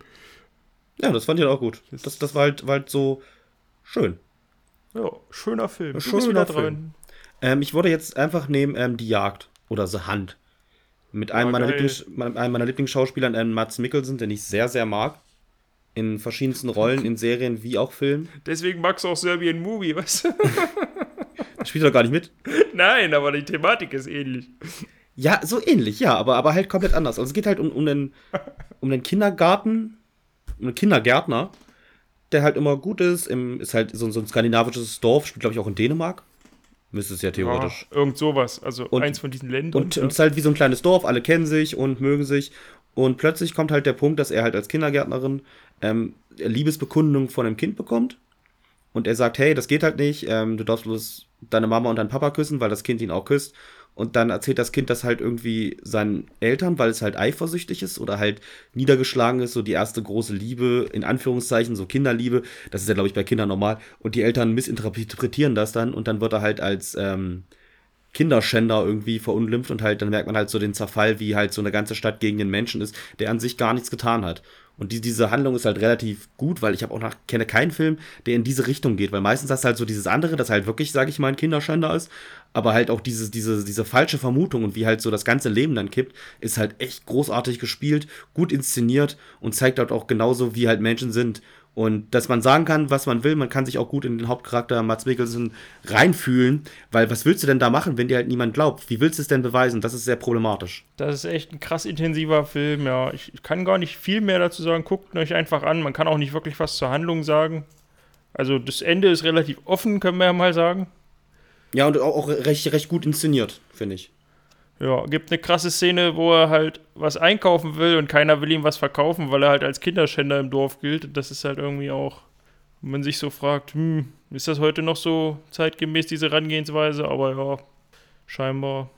Ja, das fand ich halt auch gut. Das, das war, halt, war halt so schön.
Ja, schöner Film.
Du schöner Film. Ähm, ich würde jetzt einfach nehmen ähm, Die Jagd oder The Hand Mit einem, meiner. Lieblings, einem meiner Lieblingsschauspieler, einem Mats Mikkelsen, den ich sehr, sehr mag. In verschiedensten Rollen, in Serien wie auch Filmen.
Deswegen magst du auch Serbian Movie, weißt du?
Spielt doch gar nicht mit.
Nein, aber die Thematik ist ähnlich.
Ja, so ähnlich, ja, aber, aber halt komplett anders. Also es geht halt um, um, den, um den Kindergarten, um einen Kindergärtner, der halt immer gut ist. Im, ist halt so, so ein skandinavisches Dorf, spielt glaube ich auch in Dänemark. Müsste es ja
Ja,
theoretisch.
irgend sowas. Also
Und-
eins von diesen Ländern.
Und
ja.
und es ist halt wie so ein kleines Dorf, alle kennen sich und mögen sich. Und plötzlich kommt halt der Punkt, dass er halt als Kindergärtnerin ähm, Liebesbekundung von einem Kind bekommt. Und er sagt, hey, das geht halt nicht, ähm, du darfst bloß deine Mama und deinen Papa küssen, weil das Kind ihn auch küsst. Und dann erzählt das Kind das halt irgendwie seinen Eltern, weil es halt eifersüchtig ist oder halt niedergeschlagen ist, so die erste große Liebe, in Anführungszeichen, so Kinderliebe. Das ist ja, glaube ich, bei Kindern normal. Und die Eltern missinterpretieren das dann und dann wird er halt als ähm, Kinderschänder irgendwie verunglimpft und halt, dann merkt man halt so den Zerfall, wie halt so eine ganze Stadt gegen den Menschen ist, der an sich gar nichts getan hat. Und die, diese Handlung ist halt relativ gut, weil ich habe auch noch, kenne keinen Film, der in diese Richtung geht, weil meistens hast du halt so dieses andere, das halt wirklich, sage ich mal, ein Kinderschänder ist, aber halt auch dieses, diese, diese falsche Vermutung und wie halt so das ganze Leben dann kippt, ist halt echt großartig gespielt, gut inszeniert und zeigt halt auch genauso, wie halt Menschen sind. Und dass man sagen kann, was man will, man kann sich auch gut in den Hauptcharakter Mats Mikkelsen reinfühlen, weil was willst du denn da machen, wenn dir halt niemand glaubt? Wie willst du es denn beweisen? Das ist sehr problematisch.
Das ist echt ein krass intensiver Film, ja. Ich, kann gar nicht viel mehr dazu sagen. Guckt euch einfach an. Man kann auch nicht wirklich was zur Handlung sagen. Also das Ende ist relativ offen, können wir ja mal sagen.
Ja, und auch, auch recht, recht gut inszeniert, finde ich.
Ja, gibt eine krasse Szene, wo er halt was einkaufen will und keiner will ihm was verkaufen, weil er halt als Kinderschänder im Dorf gilt. Und das ist halt irgendwie auch, wenn man sich so fragt, hm, ist das heute noch so zeitgemäß, diese Herangehensweise? Aber ja, scheinbar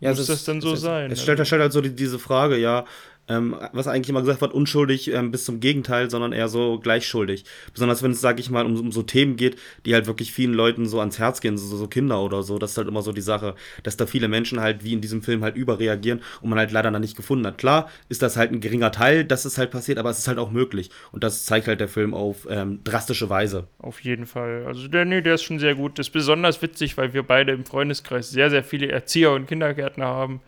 Ja,
Muss
es
das
ist-
dann so
es,
sein,
Es stellt,
also?
stellt halt so die, diese Frage, ja, ähm, was eigentlich immer gesagt wird, unschuldig ähm, bis zum Gegenteil, sondern eher so gleichschuldig. Besonders wenn es, sag ich mal, um, um so Themen geht, die halt wirklich vielen Leuten so ans Herz gehen, so, so Kinder oder so. Das ist halt immer so die Sache, dass da viele Menschen halt wie in diesem Film halt überreagieren und man halt leider noch nicht gefunden hat. Klar ist das halt ein geringer Teil, dass es halt passiert, aber es ist halt auch möglich. Und das zeigt halt der Film auf ähm, drastische Weise.
Auf jeden Fall. Also der, nee, der ist schon sehr gut. Das ist besonders witzig, weil wir beide im Freundeskreis sehr, sehr viele Erzieher und Kindergärtner haben.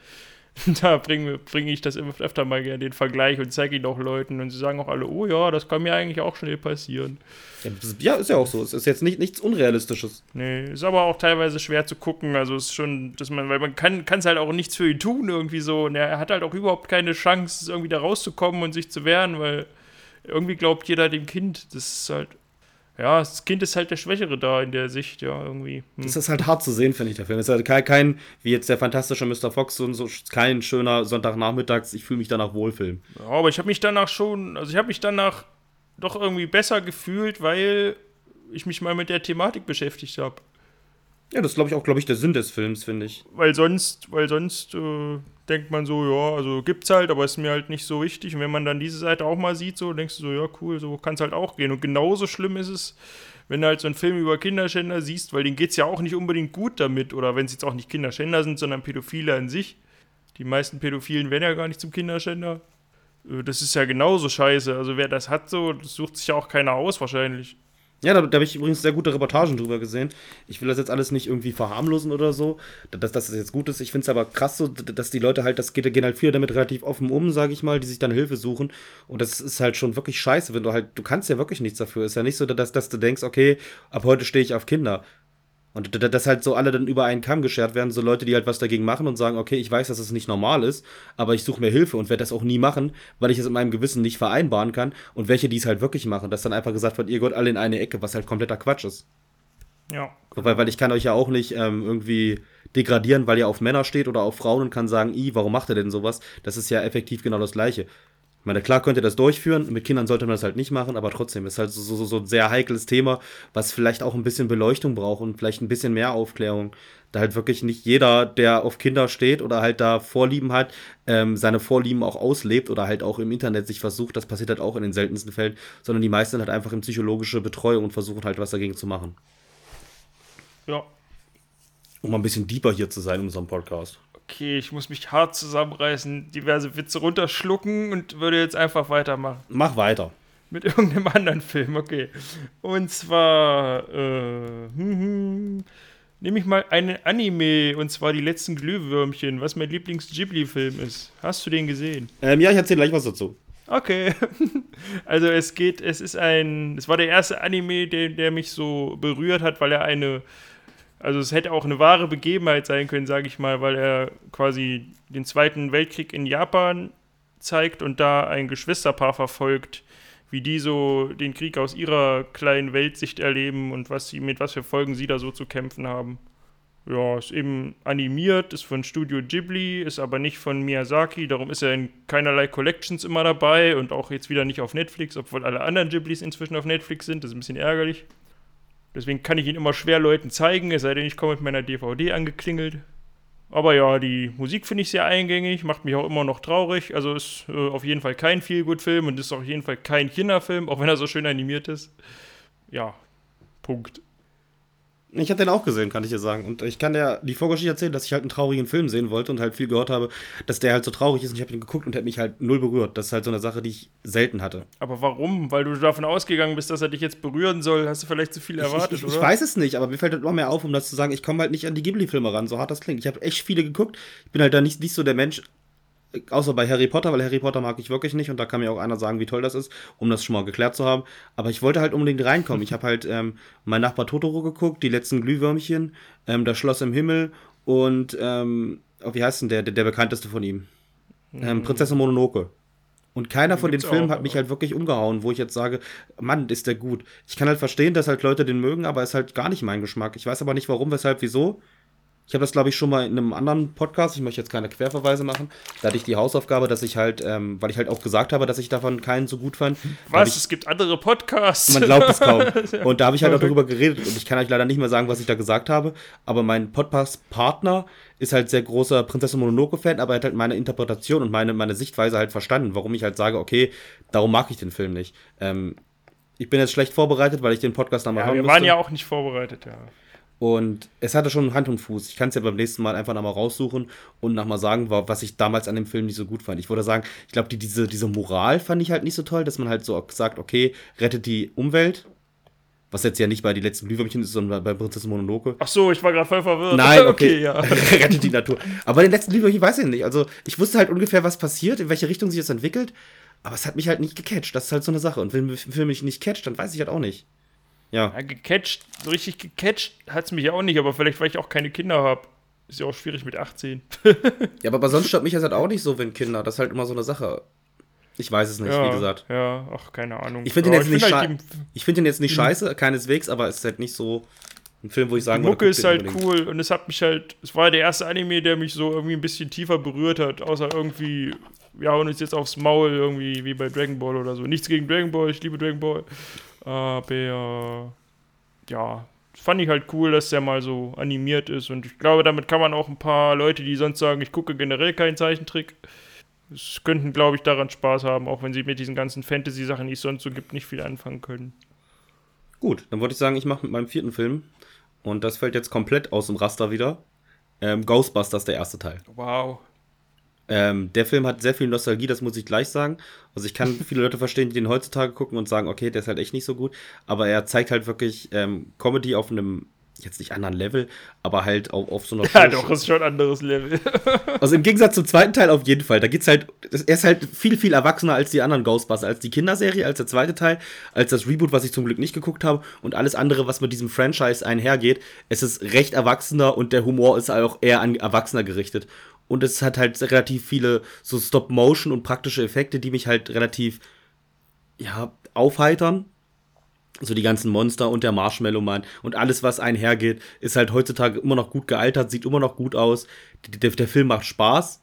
Da bringe bring ich das immer öfter mal gerne den Vergleich und zeige ihn auch Leuten und sie sagen auch alle, oh ja, das kann mir eigentlich auch schnell passieren.
Ja, das ist, ja, ist ja auch so. Es ist jetzt nicht, nichts Unrealistisches.
Nee, ist aber auch teilweise schwer zu gucken. Also ist schon, dass man, weil man kann es halt auch nichts für ihn tun irgendwie so. Und er hat halt auch überhaupt keine Chance, irgendwie da rauszukommen und sich zu wehren, weil irgendwie glaubt jeder dem Kind. Das ist halt, ja, das Kind ist halt der Schwächere da in der Sicht, ja, irgendwie. Hm.
Das ist halt hart zu sehen, finde ich, der Film. Es ist halt kein, kein, wie jetzt der fantastische Mr. Fox, so, so kein schöner Sonntagnachmittags, ich fühle mich danach wohlfilm.
Ja, aber ich habe mich danach schon, also ich habe mich danach doch irgendwie besser gefühlt, weil ich mich mal mit der Thematik beschäftigt habe.
Ja, das ist, glaube ich, auch, glaube ich, der Sinn des Films, finde ich.
Weil sonst, weil sonst äh, denkt man so, ja, also gibt's halt, aber ist mir halt nicht so wichtig. Und wenn man dann diese Seite auch mal sieht, so denkst du so, ja, cool, so kann es halt auch gehen. Und genauso schlimm ist es, wenn du halt so einen Film über Kinderschänder siehst, weil denen geht's ja auch nicht unbedingt gut damit. Oder wenn es jetzt auch nicht Kinderschänder sind, sondern Pädophile an sich. Die meisten Pädophilen werden ja gar nicht zum Kinderschänder. Äh, Das ist ja genauso scheiße. Also wer das hat, so, das sucht sich ja auch keiner aus wahrscheinlich.
Ja, da, da habe ich übrigens sehr gute Reportagen drüber gesehen. Ich will das jetzt alles nicht irgendwie verharmlosen oder so, dass, dass das jetzt gut ist. Ich finde es aber krass so, dass die Leute halt, das geht, gehen halt viele damit relativ offen um, sage ich mal, die sich dann Hilfe suchen. Und das ist halt schon wirklich scheiße, wenn du halt, du kannst ja wirklich nichts dafür. Ist ja nicht so, dass, dass du denkst, okay, ab heute stehe ich auf Kinder. Und dass halt so alle dann über einen Kamm geschert werden, so Leute, die halt was dagegen machen und sagen, okay, ich weiß, dass es nicht normal ist, aber ich suche mir Hilfe und werde das auch nie machen, weil ich es in meinem Gewissen nicht vereinbaren kann. Und welche, die es halt wirklich machen, dass dann einfach gesagt wird, ihr Gott alle in eine Ecke, was halt kompletter Quatsch ist.
Ja.
Weil, weil ich kann euch ja auch nicht ähm, irgendwie degradieren, weil ihr auf Männer steht oder auf Frauen und kann sagen, i, warum macht er denn sowas? Das ist ja effektiv genau das Gleiche. Ich meine, klar könnt ihr das durchführen, mit Kindern sollte man das halt nicht machen, aber trotzdem ist halt so, so, so ein sehr heikles Thema, was vielleicht auch ein bisschen Beleuchtung braucht und vielleicht ein bisschen mehr Aufklärung. Da halt wirklich nicht jeder, der auf Kinder steht oder halt da Vorlieben hat, ähm, seine Vorlieben auch auslebt oder halt auch im Internet sich versucht, das passiert halt auch in den seltensten Fällen, sondern die meisten halt einfach in psychologische Betreuung und versuchen halt was dagegen zu machen.
Ja.
Um mal ein bisschen deeper hier zu sein in unserem Podcast.
Okay, ich muss mich hart zusammenreißen, diverse Witze runterschlucken und würde jetzt einfach weitermachen.
Mach weiter.
Mit irgendeinem anderen Film, okay. Und zwar, äh, hm, hm, nehme ich mal einen Anime und zwar die letzten Glühwürmchen, was mein Lieblings-Ghibli-Film ist. Hast du den gesehen?
Ähm, ja, ich erzähle gleich was dazu.
Okay. Also es geht, es ist ein, es war der erste Anime, der, der mich so berührt hat, weil er eine, also es hätte auch eine wahre Begebenheit sein können, sage ich mal, weil er quasi den Zweiten Weltkrieg in Japan zeigt und da ein Geschwisterpaar verfolgt, wie die so den Krieg aus ihrer kleinen Weltsicht erleben und was sie, mit was für Folgen sie da so zu kämpfen haben. Ja, ist eben animiert, ist von Studio Ghibli, ist aber nicht von Miyazaki, darum ist er in keinerlei Collections immer dabei und auch jetzt wieder nicht auf Netflix, obwohl alle anderen Ghiblis inzwischen auf Netflix sind, das ist ein bisschen ärgerlich. Deswegen kann ich ihn immer schwer Leuten zeigen, es sei denn, ich komme mit meiner DVD angeklingelt. Aber ja, die Musik finde ich sehr eingängig, macht mich auch immer noch traurig. Also ist äh, auf jeden Fall kein Feelgood-Film und ist auf jeden Fall kein Kinderfilm, auch wenn er so schön animiert ist. Ja, Punkt.
Ich habe den auch gesehen, kann ich dir sagen. Und ich kann dir die Vorgeschichte erzählen, dass ich halt einen traurigen Film sehen wollte und halt viel gehört habe, dass der halt so traurig ist. Und ich habe ihn geguckt und hat mich halt null berührt. Das ist halt so eine Sache, die ich selten hatte.
Aber warum? Weil du davon ausgegangen bist, dass er dich jetzt berühren soll? Hast du vielleicht zu viel erwartet,
ich, ich,
oder?
Ich weiß es nicht, aber mir fällt halt immer mehr auf, um das zu sagen, ich komme halt nicht an die Ghibli-Filme ran, so hart das klingt. Ich habe echt viele geguckt. Ich bin halt da nicht, nicht so der Mensch, außer bei Harry Potter, weil Harry Potter mag ich wirklich nicht und da kann mir auch einer sagen, wie toll das ist, um das schon mal geklärt zu haben. Aber ich wollte halt unbedingt reinkommen. Ich habe halt ähm, mein Nachbar Totoro geguckt, die letzten Glühwürmchen, ähm, das Schloss im Himmel und ähm, oh, wie heißt denn der, der, der bekannteste von ihm? Ähm, Prinzessin Mononoke. Und keiner von den Filmen
auch,
hat mich halt wirklich umgehauen, wo ich jetzt sage, Mann, ist der gut. Ich kann halt verstehen, dass halt Leute den mögen, aber ist halt gar nicht mein Geschmack. Ich weiß aber nicht warum, weshalb, wieso. Ich habe das, glaube ich, schon mal in einem anderen Podcast, ich möchte jetzt keine Querverweise machen, da hatte ich die Hausaufgabe, dass ich halt, ähm, weil ich halt auch gesagt habe, dass ich davon keinen so gut fand.
Was?
Ich,
Es gibt andere Podcasts.
man glaubt es kaum. Und da habe ich halt auch darüber geredet und ich kann euch leider nicht mehr sagen, was ich da gesagt habe, aber mein Podcast-Partner ist halt sehr großer Prinzessin Mononoke-Fan, aber er hat halt meine Interpretation und meine, meine Sichtweise halt verstanden, warum ich halt sage, okay, darum mag ich den Film nicht. Ähm, ich bin jetzt schlecht vorbereitet, weil ich den Podcast nochmal
ja,
hören
wir waren ja auch nicht vorbereitet, ja.
Und es hatte schon Hand und Fuß. Ich kann es ja beim nächsten Mal einfach nochmal raussuchen und nochmal sagen, wa- was ich damals an dem Film nicht so gut fand. Ich würde sagen, ich glaube, die, diese, diese Moral fand ich halt nicht so toll, dass man halt so sagt, okay, rettet die Umwelt. Was jetzt ja nicht bei die letzten Glühwürmchen ist, sondern bei Prinzessin Mononoke.
Ach so, ich war gerade voll verwirrt.
Nein, okay.
ja.
rettet die Natur. Aber den letzten Glühwürmchen weiß ich nicht. Also, ich wusste halt ungefähr, was passiert, in welche Richtung sich das entwickelt. Aber es hat mich halt nicht gecatcht. Das ist halt so eine Sache. Und wenn ein Film mich nicht catcht, dann weiß ich halt auch nicht. Ja.
Ja, gecatcht, so richtig gecatcht hat es mich ja auch nicht, aber vielleicht, weil ich auch keine Kinder habe. Ist ja auch schwierig mit 18.
Ja, aber sonst stört mich das halt auch nicht so, wenn Kinder. Das ist halt immer so eine Sache. Ich weiß es nicht,
ja,
wie gesagt.
Ja, ach, keine Ahnung.
Ich finde den
Ja,
jetzt nicht
find halt
Ich den jetzt nicht scheiße, keineswegs, aber es ist halt nicht so ein Film, wo ich sagen
die Mucke ist halt
unbedingt.
cool und es hat mich halt, es war der erste Anime, der mich so irgendwie ein bisschen tiefer berührt hat, außer irgendwie, wir hauen uns jetzt aufs Maul irgendwie wie bei Dragon Ball oder so. Nichts gegen Dragon Ball, ich liebe Dragon Ball. Aber ja, fand ich halt cool, dass der mal so animiert ist und ich glaube, damit kann man auch ein paar Leute, die sonst sagen, ich gucke generell keinen Zeichentrick, es könnten, glaube ich, daran Spaß haben, auch wenn sie mit diesen ganzen Fantasy-Sachen, die es sonst so gibt, nicht viel anfangen können.
Gut, dann würde ich sagen, ich mache mit meinem vierten Film. Und das fällt jetzt komplett aus dem Raster wieder. Ähm, Ghostbusters, der erste Teil.
Wow.
Ähm, der Film hat sehr viel Nostalgie, das muss ich gleich sagen. Also ich kann viele Leute verstehen, die den heutzutage gucken und sagen, okay, der ist halt echt nicht so gut. Aber er zeigt halt wirklich ähm, Comedy auf einem, jetzt nicht anderen Level, aber halt auf, auf so einer
Ja, doch, ist schon ein anderes Level.
Also im Gegensatz zum zweiten Teil auf jeden Fall. Da geht's halt, er ist halt viel, viel erwachsener als die anderen Ghostbusters, als die Kinderserie, als der zweite Teil, als das Reboot, was ich zum Glück nicht geguckt habe und alles andere, was mit diesem Franchise einhergeht. Es ist recht erwachsener und der Humor ist auch eher an Erwachsener gerichtet. Und es hat halt relativ viele so Stop-Motion und praktische Effekte, die mich halt relativ, ja, aufheitern. So die ganzen Monster und der Marshmallow Man und alles, was einhergeht, ist halt heutzutage immer noch gut gealtert, sieht immer noch gut aus. Der, der Film macht Spaß,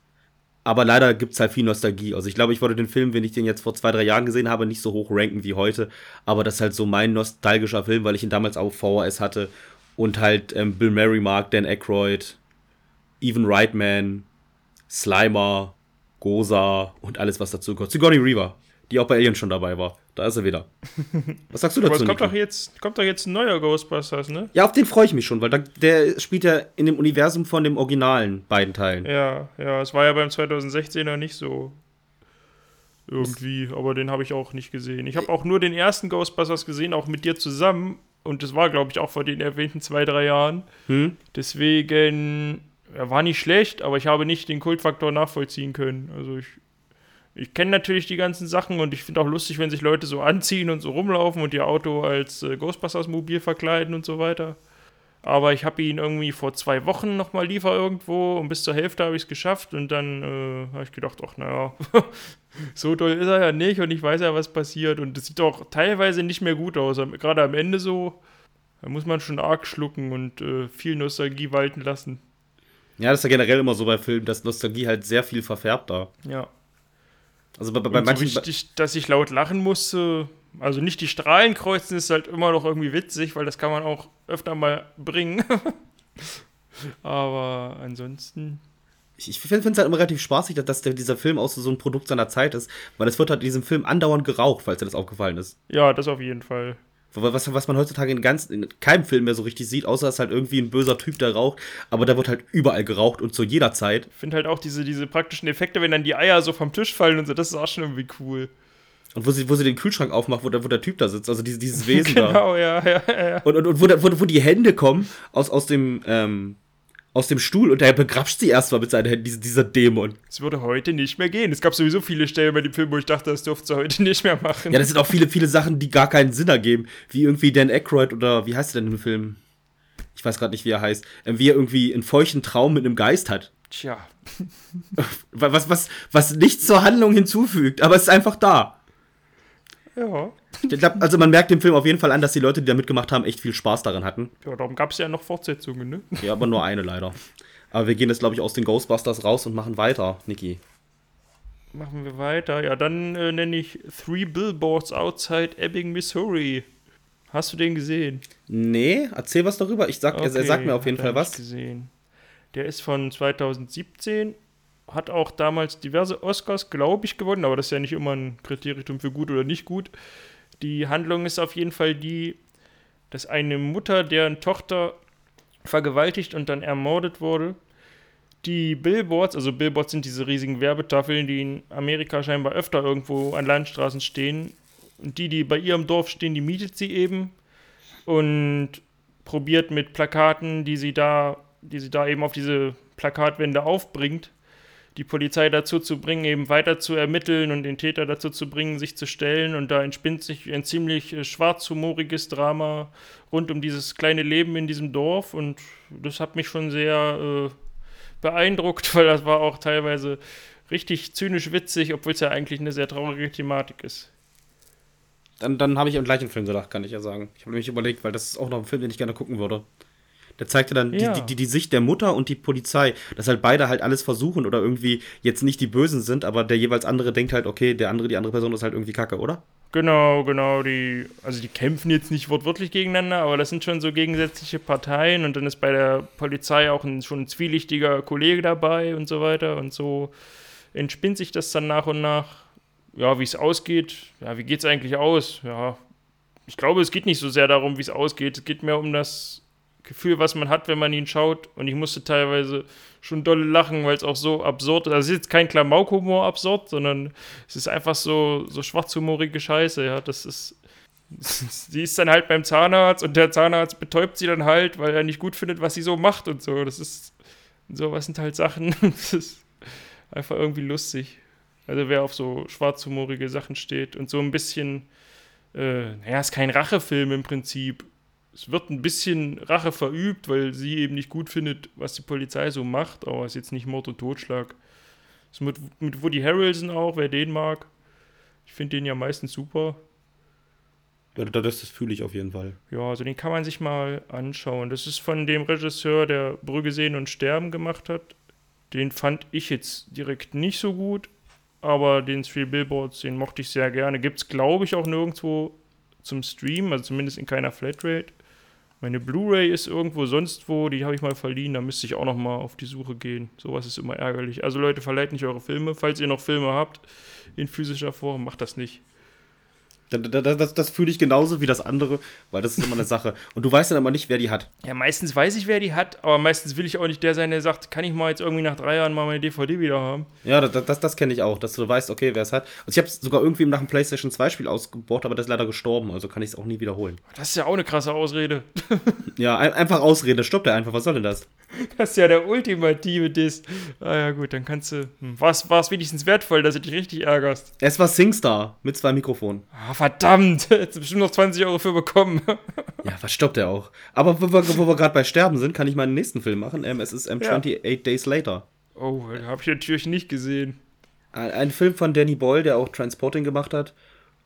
aber leider gibt es halt viel Nostalgie. Also ich glaube, ich würde den Film, wenn ich den jetzt vor zwei, drei Jahren gesehen habe, nicht so hoch ranken wie heute. Aber das ist halt so mein nostalgischer Film, weil ich ihn damals auf VHS hatte und halt ähm, Bill Murray mag, Dan Aykroyd, Evan Reitman, Slimer, Goza und alles, was dazu gehört. Sigourney Reaver, die auch bei Alien schon dabei war. Da ist er wieder. Was sagst du
Aber
dazu,
es kommt
Nico?
doch, jetzt, kommt doch jetzt ein neuer Ghostbusters, ne?
Ja, auf den freue ich mich schon, weil da, der spielt ja in dem Universum von dem originalen beiden Teilen.
Ja, ja, es war ja beim 2016er nicht so irgendwie, aber den habe ich auch nicht gesehen. Ich habe auch nur den ersten Ghostbusters gesehen, auch mit dir zusammen. Und das war, glaube ich, auch vor den erwähnten zwei, drei Jahren.
Hm?
Deswegen, er war nicht schlecht, aber ich habe nicht den Kultfaktor nachvollziehen können. Also ich, ich kenne natürlich die ganzen Sachen und ich finde auch lustig, wenn sich Leute so anziehen und so rumlaufen und ihr Auto als äh, Ghostbusters-Mobil verkleiden und so weiter. Aber ich habe ihn irgendwie vor zwei Wochen nochmal liefer irgendwo und bis zur Hälfte habe ich es geschafft und dann äh, habe ich gedacht, ach naja, so toll ist er ja nicht und ich weiß ja, was passiert und es sieht auch teilweise nicht mehr gut aus. Gerade am Ende so, da muss man schon arg schlucken und äh, viel Nostalgie walten lassen.
Ja, das ist ja generell immer so bei Filmen, dass Nostalgie halt sehr viel verfärbt da.
Ja.
Also bei, bei
Und
manchen.
so richtig, dass ich laut lachen musste, also nicht die Strahlen kreuzen, ist halt immer noch irgendwie witzig, weil das kann man auch öfter mal bringen. Aber ansonsten.
Ich, ich finde es halt immer relativ spaßig, dass, dass der, dieser Film auch so, so ein Produkt seiner Zeit ist, weil es wird halt in diesem Film andauernd geraucht, falls dir das aufgefallen ist.
Ja, das auf jeden Fall.
Was, was man heutzutage in, ganz, in keinem Film mehr so richtig sieht, außer es ist halt irgendwie ein böser Typ, der raucht, aber da wird halt überall geraucht und zu jeder Zeit.
Ich finde halt auch diese, diese praktischen Effekte, wenn dann die Eier so vom Tisch fallen und so, das ist auch schon irgendwie cool.
Und wo sie, wo sie den Kühlschrank aufmacht, wo der, wo der Typ da sitzt, also dieses, dieses Wesen da.
genau, ja, ja, ja.
Und, und, und wo, da- wo, wo die Hände kommen aus, aus dem, ähm, aus dem Stuhl und der begrapscht sie erstmal mit seinen Händen, diese, dieser Dämon.
Es würde heute nicht mehr gehen. Es gab sowieso viele Stellen bei dem Film, wo ich dachte, das dürfte sie heute nicht mehr machen.
Ja, das sind auch viele, viele Sachen, die gar keinen Sinn ergeben. Wie irgendwie Dan Aykroyd oder wie heißt er denn im Film? Ich weiß gerade nicht, wie er heißt. Ähm, wie er irgendwie einen feuchten Traum mit einem Geist hat.
Tja,
Was, was, was nichts zur Handlung hinzufügt, aber es ist einfach da.
Ja.
Ich glaub, also man merkt dem Film auf jeden Fall an, dass die Leute, die da mitgemacht haben, echt viel Spaß daran hatten.
Ja, darum gab es ja noch Fortsetzungen, ne?
Ja, aber nur eine leider. Aber wir gehen jetzt, glaube ich, aus den Ghostbusters raus und machen weiter, Niki.
Machen wir weiter. Ja, dann äh, nenne ich Three Billboards Outside Ebbing, Missouri. Hast du den gesehen?
Nee, erzähl was darüber. Ich sag, er, er sagt mir auf jeden Fall was.
Gesehen. Der ist von 2017, hat auch damals diverse Oscars, glaube ich, gewonnen, aber das ist ja nicht immer ein Kriterium für gut oder nicht gut. Die Handlung ist auf jeden Fall die, dass eine Mutter, deren Tochter vergewaltigt und dann ermordet wurde, die Billboards, also Billboards sind diese riesigen Werbetafeln, die in Amerika scheinbar öfter irgendwo an Landstraßen stehen. Und die, die bei ihrem Dorf stehen, die mietet sie eben und probiert mit Plakaten, die sie da, die sie da eben auf diese Plakatwände aufbringt, die Polizei dazu zu bringen, eben weiter zu ermitteln und den Täter dazu zu bringen, sich zu stellen. Und da entspinnt sich ein ziemlich äh, schwarzhumoriges Drama rund um dieses kleine Leben in diesem Dorf. Und das hat mich schon sehr äh, beeindruckt, weil das war auch teilweise richtig zynisch witzig, obwohl es ja eigentlich eine sehr traurige Thematik ist.
Dann, dann habe ich am gleichen Film gedacht, kann ich ja sagen. Ich habe nämlich überlegt, weil das ist auch noch ein Film, den ich gerne gucken würde. Der zeigte dann
Ja.
die, die, die Sicht der Mutter und die Polizei, dass halt beide halt alles versuchen oder irgendwie jetzt nicht die Bösen sind, aber der jeweils andere denkt halt, okay, der andere, die andere Person ist halt irgendwie kacke, oder?
Genau, genau, die, also die kämpfen jetzt nicht wortwörtlich gegeneinander, aber das sind schon so gegensätzliche Parteien und dann ist bei der Polizei auch ein, schon ein zwielichtiger Kollege dabei und so weiter und so entspinnt sich das dann nach und nach. Ja, wie es ausgeht, ja, wie geht es eigentlich aus? Ja, ich glaube, es geht nicht so sehr darum, wie es ausgeht, es geht mehr um das Gefühl, was man hat, wenn man ihn schaut und ich musste teilweise schon dolle lachen, weil es auch so absurd ist. Also es ist jetzt kein Klamaukhumor absurd, sondern es ist einfach so, so schwarzhumorige Scheiße, ja. Das ist. Sie ist dann halt beim Zahnarzt und der Zahnarzt betäubt sie dann halt, weil er nicht gut findet, was sie so macht und so. Das ist. Sowas sind halt Sachen. Das ist einfach irgendwie lustig. Also wer auf so schwarzhumorige Sachen steht und so ein bisschen. Äh, naja, ist kein Rachefilm im Prinzip. Es wird ein bisschen Rache verübt, weil sie eben nicht gut findet, was die Polizei so macht, aber es ist jetzt nicht Mord und Totschlag. Ist mit, mit Woody Harrelson auch, wer den mag. Ich finde den ja meistens super.
Ja, das, das fühle ich auf jeden Fall.
Ja, also den kann man sich mal anschauen. Das ist von dem Regisseur, der Brügge sehen und sterben gemacht hat. Den fand ich jetzt direkt nicht so gut, aber den Three Billboards, den mochte ich sehr gerne. Gibt es, glaube ich, auch nirgendwo zum Stream, also zumindest in keiner Flatrate. Meine Blu-ray ist irgendwo sonst wo, die habe ich mal verliehen, da müsste ich auch noch mal auf die Suche gehen. Sowas ist immer ärgerlich. Also Leute, verleiht nicht eure Filme. Falls ihr noch Filme habt in physischer Form, macht das nicht.
Das, das, das fühle ich genauso wie das andere, weil das ist immer eine Sache. Und du weißt dann aber nicht, wer die hat.
Ja, meistens weiß ich, wer die hat, aber meistens will ich auch nicht der sein, der sagt, kann ich mal jetzt irgendwie nach drei Jahren mal meine DVD wieder haben.
Ja, das, das, das kenne ich auch, dass du weißt, okay, wer es hat. Also ich habe es sogar irgendwie nach einem PlayStation 2 Spiel ausgebaut, aber das ist leider gestorben, also kann ich es auch nie wiederholen.
Das ist ja auch eine krasse Ausrede.
ja, ein, einfach Ausrede, stoppt er einfach, was soll denn das?
Das ist ja der ultimative Diss. Ah ja gut, dann kannst du. Hm, war es wenigstens wertvoll, dass du dich richtig ärgerst?
Es war SingStar mit zwei Mikrofonen.
Ah, verdammt, jetzt bestimmt noch 20 Euro für bekommen.
ja, was stoppt er auch? Aber wo wir, wir gerade bei Sterben sind, kann ich meinen nächsten Film machen. Ähm, es ist ähm, 28 ja. Days Later.
Oh, habe ich natürlich nicht gesehen.
Ein, ein, Film von Danny Boyle, der auch Transporting gemacht hat.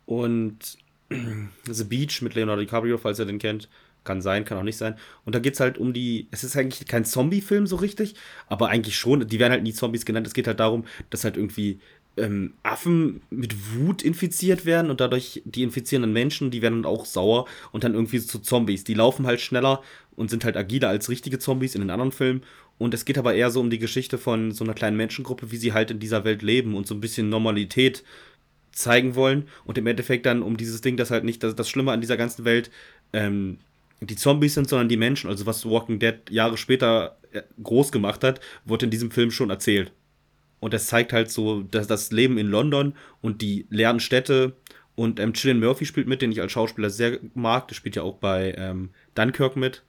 Und The Beach mit Leonardo DiCaprio, falls ihr den kennt. Kann sein, kann auch nicht sein. Und da geht es halt um die. Es ist eigentlich kein Zombie-Film so richtig, aber eigentlich schon. Die werden halt nie Zombies genannt. Es geht halt darum, dass halt irgendwie ähm, Affen mit Wut infiziert werden und dadurch die infizierenden Menschen, die werden dann auch sauer und dann irgendwie zu Zombies. Die laufen halt schneller und sind halt agiler als richtige Zombies in den anderen Filmen. Und es geht aber eher so um die Geschichte von so einer kleinen Menschengruppe, wie sie halt in dieser Welt leben und so ein bisschen Normalität zeigen wollen. Und im Endeffekt dann um dieses Ding, das halt nicht das, das Schlimme an dieser ganzen Welt ähm, die Zombies sind, sondern die Menschen. Also was Walking Dead Jahre später äh, groß gemacht hat, wurde in diesem Film schon erzählt. Und das zeigt halt so dass das Leben in London und die leeren Städte. Und ähm, Cillian Murphy spielt mit, den ich als Schauspieler sehr mag. Der spielt ja auch bei ähm, Dunkirk mit.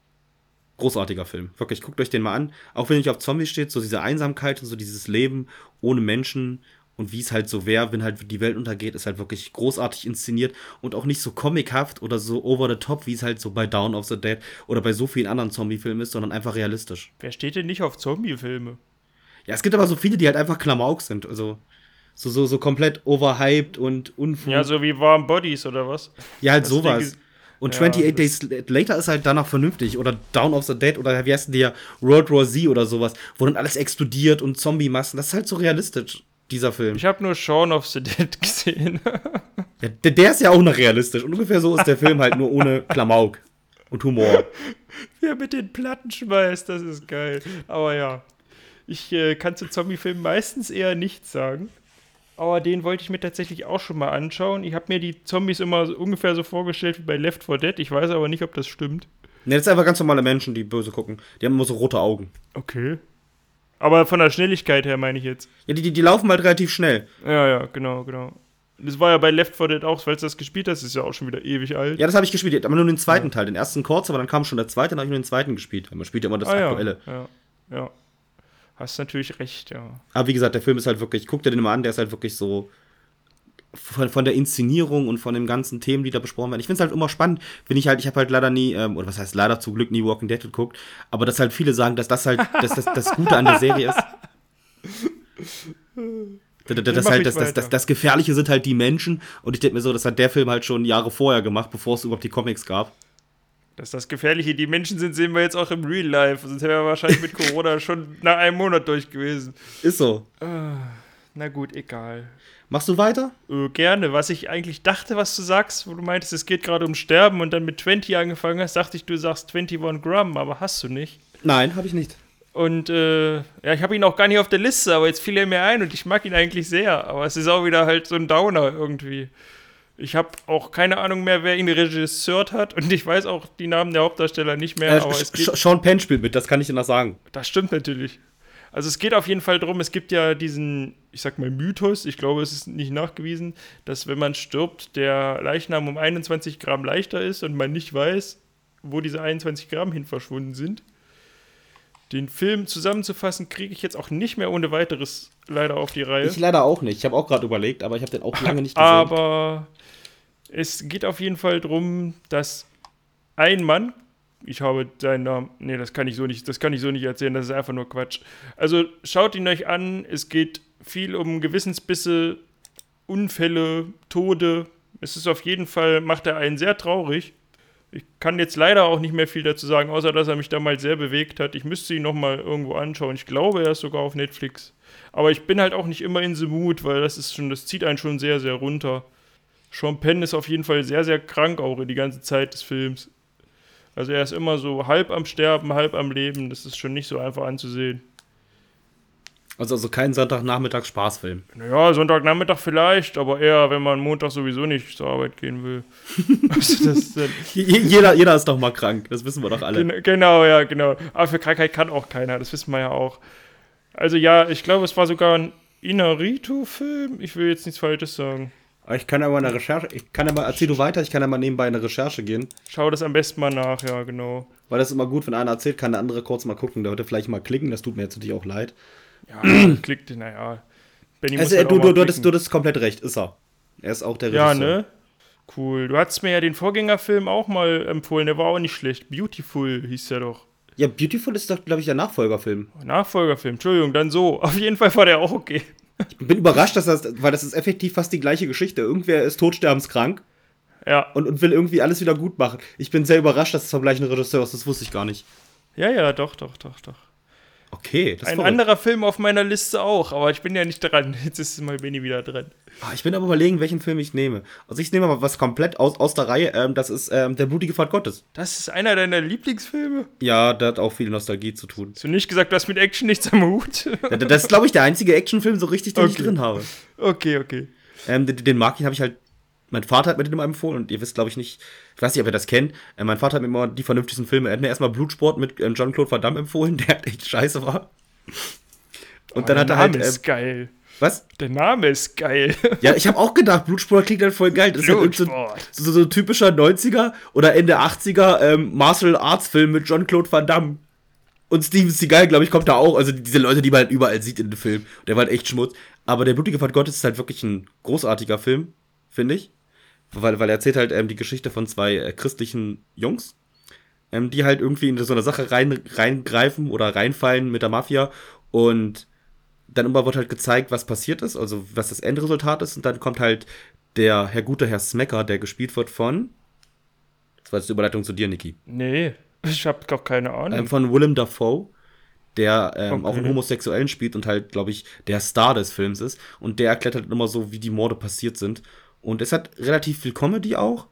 Großartiger Film. Wirklich, guckt euch den mal an. Auch wenn nicht auf Zombies steht, so diese Einsamkeit und so dieses Leben ohne Menschen und wie es halt so wäre, wenn halt die Welt untergeht, ist halt wirklich großartig inszeniert und auch nicht so comichaft oder so over the top, wie es halt so bei Dawn of the Dead oder bei so vielen anderen Zombie-Filmen ist, sondern einfach realistisch.
Wer steht denn nicht auf Zombie-Filme?
Ja, es gibt aber so viele, die halt einfach Klamauk sind, also so, so, so komplett overhyped und unfug.
Ja, so wie Warm Bodies oder was?
Ja, halt Hast sowas. Und ja, 28 Days Later ist halt danach vernünftig. Oder Down of the Dead oder wie heißt denn der World War Z oder sowas, wo dann alles explodiert und Zombie-Massen. Das ist halt so realistisch dieser Film.
Ich habe nur Shaun of the Dead gesehen.
ja, der, der, ist ja auch noch realistisch. Und ungefähr so ist der Film halt nur ohne Klamauk und Humor.
Wie er mit den Platten schmeißt, das ist geil. Aber ja, ich äh, kann zu Zombie-Filmen meistens eher nichts sagen. Aber den wollte ich mir tatsächlich auch schon mal anschauen. Ich habe mir die Zombies immer so ungefähr so vorgestellt wie bei Left 4 Dead. Ich weiß aber nicht, ob das stimmt.
Ne, das sind einfach ganz normale Menschen, die böse gucken. Die haben immer so rote Augen.
Okay. Aber von der Schnelligkeit her meine ich jetzt.
Ja, die, die laufen halt relativ schnell.
Ja, ja, genau, genau. Das war ja bei Left 4 Dead auch, falls du das gespielt hast, ist ja auch schon wieder ewig alt.
Ja, das habe ich gespielt, aber nur den zweiten ja. Teil. Den ersten kurz, aber dann kam schon der zweite, dann habe ich nur den zweiten gespielt. Man spielt ja immer das ah, aktuelle.
Ja, ja, ja. Hast natürlich recht, ja.
Aber wie gesagt, der Film ist halt wirklich, guck dir den mal an, der ist halt wirklich so von, von der Inszenierung und von den ganzen Themen, die da besprochen werden. Ich finde es halt immer spannend, wenn ich halt, ich habe halt leider nie, ähm, oder was heißt leider zum Glück nie Walking Dead geguckt, aber dass halt viele sagen, dass das halt dass das, das Gute an der Serie ist. Das, das, halt, das, das, das, das, Gefährliche sind halt die Menschen und ich denke mir so, das hat der Film halt schon Jahre vorher gemacht, bevor es überhaupt die Comics gab.
Dass das Gefährliche die Menschen sind, sehen wir jetzt auch im Real Life. Sonst wären wir wahrscheinlich mit Corona schon nach einem Monat durch gewesen.
Ist so.
Ah, na gut, egal.
Machst du weiter?
Äh, gerne. Was ich eigentlich dachte, was du sagst, wo du meintest, es geht gerade um Sterben und dann mit 20 angefangen hast, dachte ich, du sagst 21 Gramm, aber hast du nicht.
Nein, habe ich nicht.
Und äh, ja, ich habe ihn auch gar nicht auf der Liste, aber jetzt fiel er mir ein und ich mag ihn eigentlich sehr. Aber es ist auch wieder halt so ein Downer irgendwie. Ich habe auch keine Ahnung mehr, wer ihn regisseurt hat und ich weiß auch die Namen der Hauptdarsteller nicht mehr. Äh, aber es
geht Sean Penn spielt mit, das kann ich dir noch sagen.
Das stimmt natürlich. Also es geht auf jeden Fall darum, es gibt ja diesen, ich sag mal, Mythos, ich glaube, es ist nicht nachgewiesen, dass wenn man stirbt, der Leichnam um 21 Gramm leichter ist und man nicht weiß, wo diese 21 Gramm hin verschwunden sind. Den Film zusammenzufassen, kriege ich jetzt auch nicht mehr ohne weiteres leider auf die Reihe.
Ich leider auch nicht. Ich habe auch gerade überlegt, aber ich habe den auch lange nicht gesehen.
Aber es geht auf jeden Fall darum, dass ein Mann ich habe seinen Namen. Nee, das kann ich so nicht, das kann ich so nicht erzählen, das ist einfach nur Quatsch. Also schaut ihn euch an, es geht viel um Gewissensbisse, Unfälle, Tode. Es ist auf jeden Fall, macht er einen sehr traurig. Ich kann jetzt leider auch nicht mehr viel dazu sagen, außer dass er mich damals sehr bewegt hat. Ich müsste ihn nochmal irgendwo anschauen. Ich glaube, er ist sogar auf Netflix. Aber ich bin halt auch nicht immer in the mood, weil das ist schon, das zieht einen schon sehr, sehr runter. Sean Penn ist auf jeden Fall sehr, sehr krank auch die ganze Zeit des Films. Also er ist immer so halb am Sterben, halb am Leben. Das ist schon nicht so einfach anzusehen.
Also, also kein Sonntagnachmittags-Spaßfilm.
Naja, Sonntagnachmittag vielleicht, aber eher, wenn man Montag sowieso nicht zur Arbeit gehen will. also das,
jeder, jeder ist doch mal krank, das wissen wir doch alle.
Gen genau, ja, genau. Aber für Krankheit kann auch keiner, das wissen wir ja auch. Also ja, ich glaube, es war sogar ein Inarito-Film. Ich will jetzt nichts Falsches sagen.
Ich kann aber eine Recherche, ich kann aber, erzähl du weiter, ich kann ja mal nebenbei eine Recherche gehen.
Schau das am besten mal nach, ja, genau.
Weil das ist immer gut, wenn einer erzählt, kann der andere kurz mal gucken. Der würde vielleicht mal klicken, das tut mir jetzt natürlich auch leid.
Ja, klickt, naja.
Benny also, halt du, du, du, hattest, du hattest komplett recht, ist er. Er ist auch der
Regisseur. Ja, ne? Cool. Du hattest mir ja den Vorgängerfilm auch mal empfohlen, der war auch nicht schlecht. Beautiful hieß der doch.
Ja, Beautiful ist doch, glaube ich, der Nachfolgerfilm.
Nachfolgerfilm, Entschuldigung, dann so. Auf jeden Fall war der auch okay.
Ich bin überrascht, dass das, weil das ist effektiv fast die gleiche Geschichte. Irgendwer ist todsterbenskrank.
Ja.
Und, und will irgendwie alles wieder gut machen. Ich bin sehr überrascht, dass es vom gleichen Regisseur ist. Das wusste ich gar nicht.
Ja, ja, doch, doch, doch, doch.
Okay,
das Ein verrückt. anderer Film auf meiner Liste auch, aber ich bin ja nicht dran. Jetzt ist mal Benny wieder dran.
Ah, ich bin aber überlegen, welchen Film ich nehme. Also ich nehme mal was komplett aus, aus der Reihe. Ähm, das ist ähm, Der blutige Pfad Gottes.
Das ist einer deiner Lieblingsfilme?
Ja, der hat auch viel Nostalgie zu tun.
Hast du nicht gesagt, du hast mit Action nichts am Hut?
das ist, glaube ich, der einzige Actionfilm so richtig, den okay. ich drin habe.
Okay, okay.
Ähm, den, den mag ich, habe ich halt mein Vater hat mir den immer empfohlen und ihr wisst, glaube ich, nicht, ich weiß nicht, ob ihr das kennt. Äh, mein Vater hat mir immer die vernünftigsten Filme. Er hat mir erstmal Blutsport mit ähm, John-Claude Van Damme empfohlen, der echt scheiße war.
Und oh, dann hat er halt. Der Name ist äh, geil.
Was?
Der Name ist geil.
Ja, ich habe auch gedacht, Blutsport klingt halt voll geil. Das ist halt so, so, so, typischer 90er oder Ende 80er ähm, Martial Arts Film mit John-Claude Van Damme. Und Steven Seagal, glaube ich, kommt da auch. Also diese Leute, die man halt überall sieht in dem Film. Der war halt echt Schmutz. Aber der blutige Pfad Gottes ist halt wirklich ein großartiger Film, finde ich. Weil, weil er erzählt halt ähm, die Geschichte von zwei äh, christlichen Jungs, ähm, die halt irgendwie in so eine Sache rein, reingreifen oder reinfallen mit der Mafia und dann immer wird halt gezeigt, was passiert ist, also was das Endresultat ist und dann kommt halt der Herr gute Herr Smecker, der gespielt wird von Das war jetzt die Überleitung zu dir, Niki.
Nee, ich hab gar keine Ahnung.
Ähm, von Willem Dafoe, der ähm, okay. auch einen Homosexuellen spielt und halt, glaube ich, der Star des Films ist und der erklärt halt immer so, wie die Morde passiert sind und es hat relativ viel Comedy auch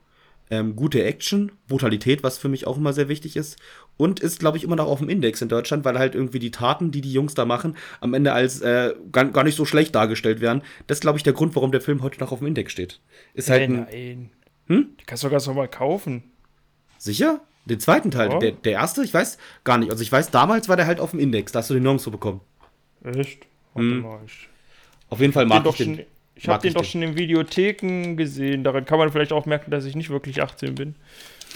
ähm, gute Action, Brutalität, was für mich auch immer sehr wichtig ist. Und ist, glaube ich, immer noch auf dem Index in Deutschland, weil halt irgendwie die Taten, die die Jungs da machen, am Ende als äh, gar, gar nicht so schlecht dargestellt werden. Das ist, glaube ich, der Grund, warum der Film heute noch auf dem Index steht. Ist halt
ein, nein. Hm? Die kannst du ganz normal kaufen.
Sicher? Den zweiten Teil. Ja. Der, der erste? Ich weiß gar nicht. Also ich weiß, damals war der halt auf dem Index. Da hast du den nirgendwo bekommen.
Echt? Warte hm. mal. Ich
auf jeden Fall mag ich den.
Ich habe den doch schon in Videotheken gesehen. Daran kann man vielleicht auch merken, dass ich nicht wirklich 18 bin.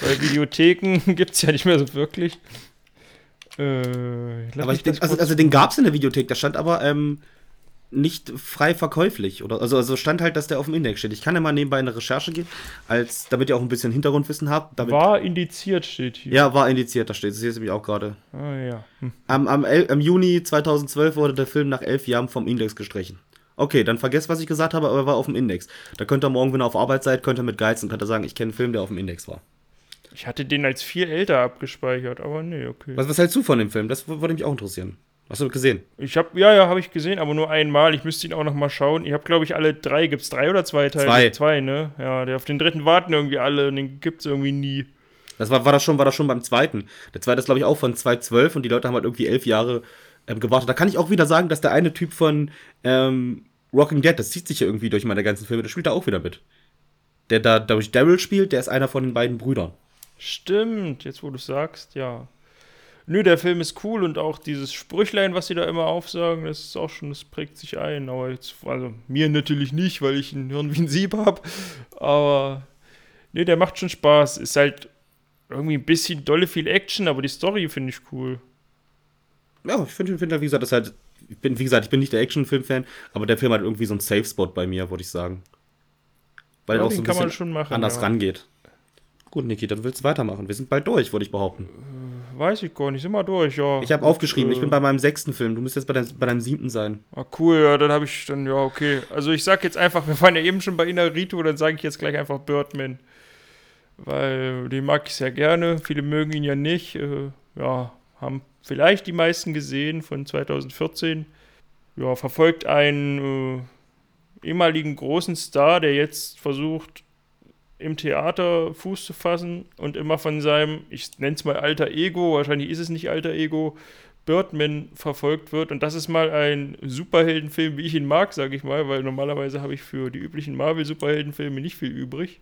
Weil Videotheken gibt es ja nicht mehr so wirklich.
Äh, aber ich denk, also, also den gab es in der Videothek, da stand aber ähm, nicht frei verkäuflich. Oder, also, also stand halt, dass der auf dem Index steht. Ich kann ja mal nebenbei eine Recherche gehen, als, damit ihr auch ein bisschen Hintergrundwissen habt.
War indiziert steht hier.
Ja, war indiziert, da steht es. Hier ist nämlich auch gerade.
Ah ja. Hm.
Am, am, am Juni 2012 wurde der Film nach elf Jahren vom Index gestrichen. Okay, dann vergesst, was ich gesagt habe, aber er war auf dem Index. Da könnt ihr morgen, wenn ihr auf Arbeit seid, könnt ihr mit geizen, könnt ihr sagen, ich kenne einen Film, der auf dem Index war.
Ich hatte den als viel älter abgespeichert, aber nee, okay.
Was, was hältst du von dem Film? Das würde mich auch interessieren. Hast du gesehen?
Ich habe ja, ja, habe ich gesehen, aber nur einmal. Ich müsste ihn auch noch mal schauen. Ich habe, glaube ich, alle drei. Gibt es drei oder zwei Teile?
Zwei.
Zwei, ne? Ja, der auf den dritten warten irgendwie alle und den gibt es irgendwie nie.
Das war, war, das schon, war das schon beim zweiten. Der zweite ist, glaube ich, auch von 2012 und die Leute haben halt irgendwie elf Jahre ähm, gewartet. Da kann ich auch wieder sagen, dass der eine Typ von ähm, Rocking Dead, das zieht sich ja irgendwie durch meine ganzen Filme, der spielt da auch wieder mit. Der da durch Daryl spielt, der ist einer von den beiden Brüdern.
Stimmt, jetzt wo du sagst, ja. Nö, der Film ist cool und auch dieses Sprüchlein, was sie da immer aufsagen, das ist auch schon, das prägt sich ein. Aber jetzt, also mir natürlich nicht, weil ich ein Hirn wie ein Sieb habe. Aber nee, der macht schon Spaß. Ist halt irgendwie ein bisschen dolle viel Action, aber die Story finde ich cool.
Ja, ich finde, find, wie gesagt, das halt ich bin, wie gesagt, ich bin nicht der Actionfilm-Fan, aber der Film hat irgendwie so einen Safe-Spot bei mir, würde ich sagen. Weil ja, er auch so ein bisschen machen, anders ja. rangeht. Gut, Niki, dann willst du weitermachen. Wir sind bald durch, würde ich behaupten.
Äh, weiß ich gar nicht, sind wir durch, ja.
Ich habe aufgeschrieben, äh, ich bin bei meinem sechsten Film. Du müsstest jetzt bei, dein, bei deinem siebten sein.
Ah, cool, ja, dann habe ich dann, ja, okay. Also ich sag jetzt einfach, wir waren ja eben schon bei Inarito, dann sage ich jetzt gleich einfach Birdman. Weil den mag ich sehr gerne. Viele mögen ihn ja nicht. Äh, ja, haben vielleicht die meisten gesehen von 2014. Ja, verfolgt einen äh, ehemaligen großen Star, der jetzt versucht, im Theater Fuß zu fassen und immer von seinem, ich nenne es mal alter Ego, wahrscheinlich ist es nicht alter Ego, Birdman verfolgt wird. Und das ist mal ein Superheldenfilm, wie ich ihn mag, sage ich mal, weil normalerweise habe ich für die üblichen Marvel-Superheldenfilme nicht viel übrig.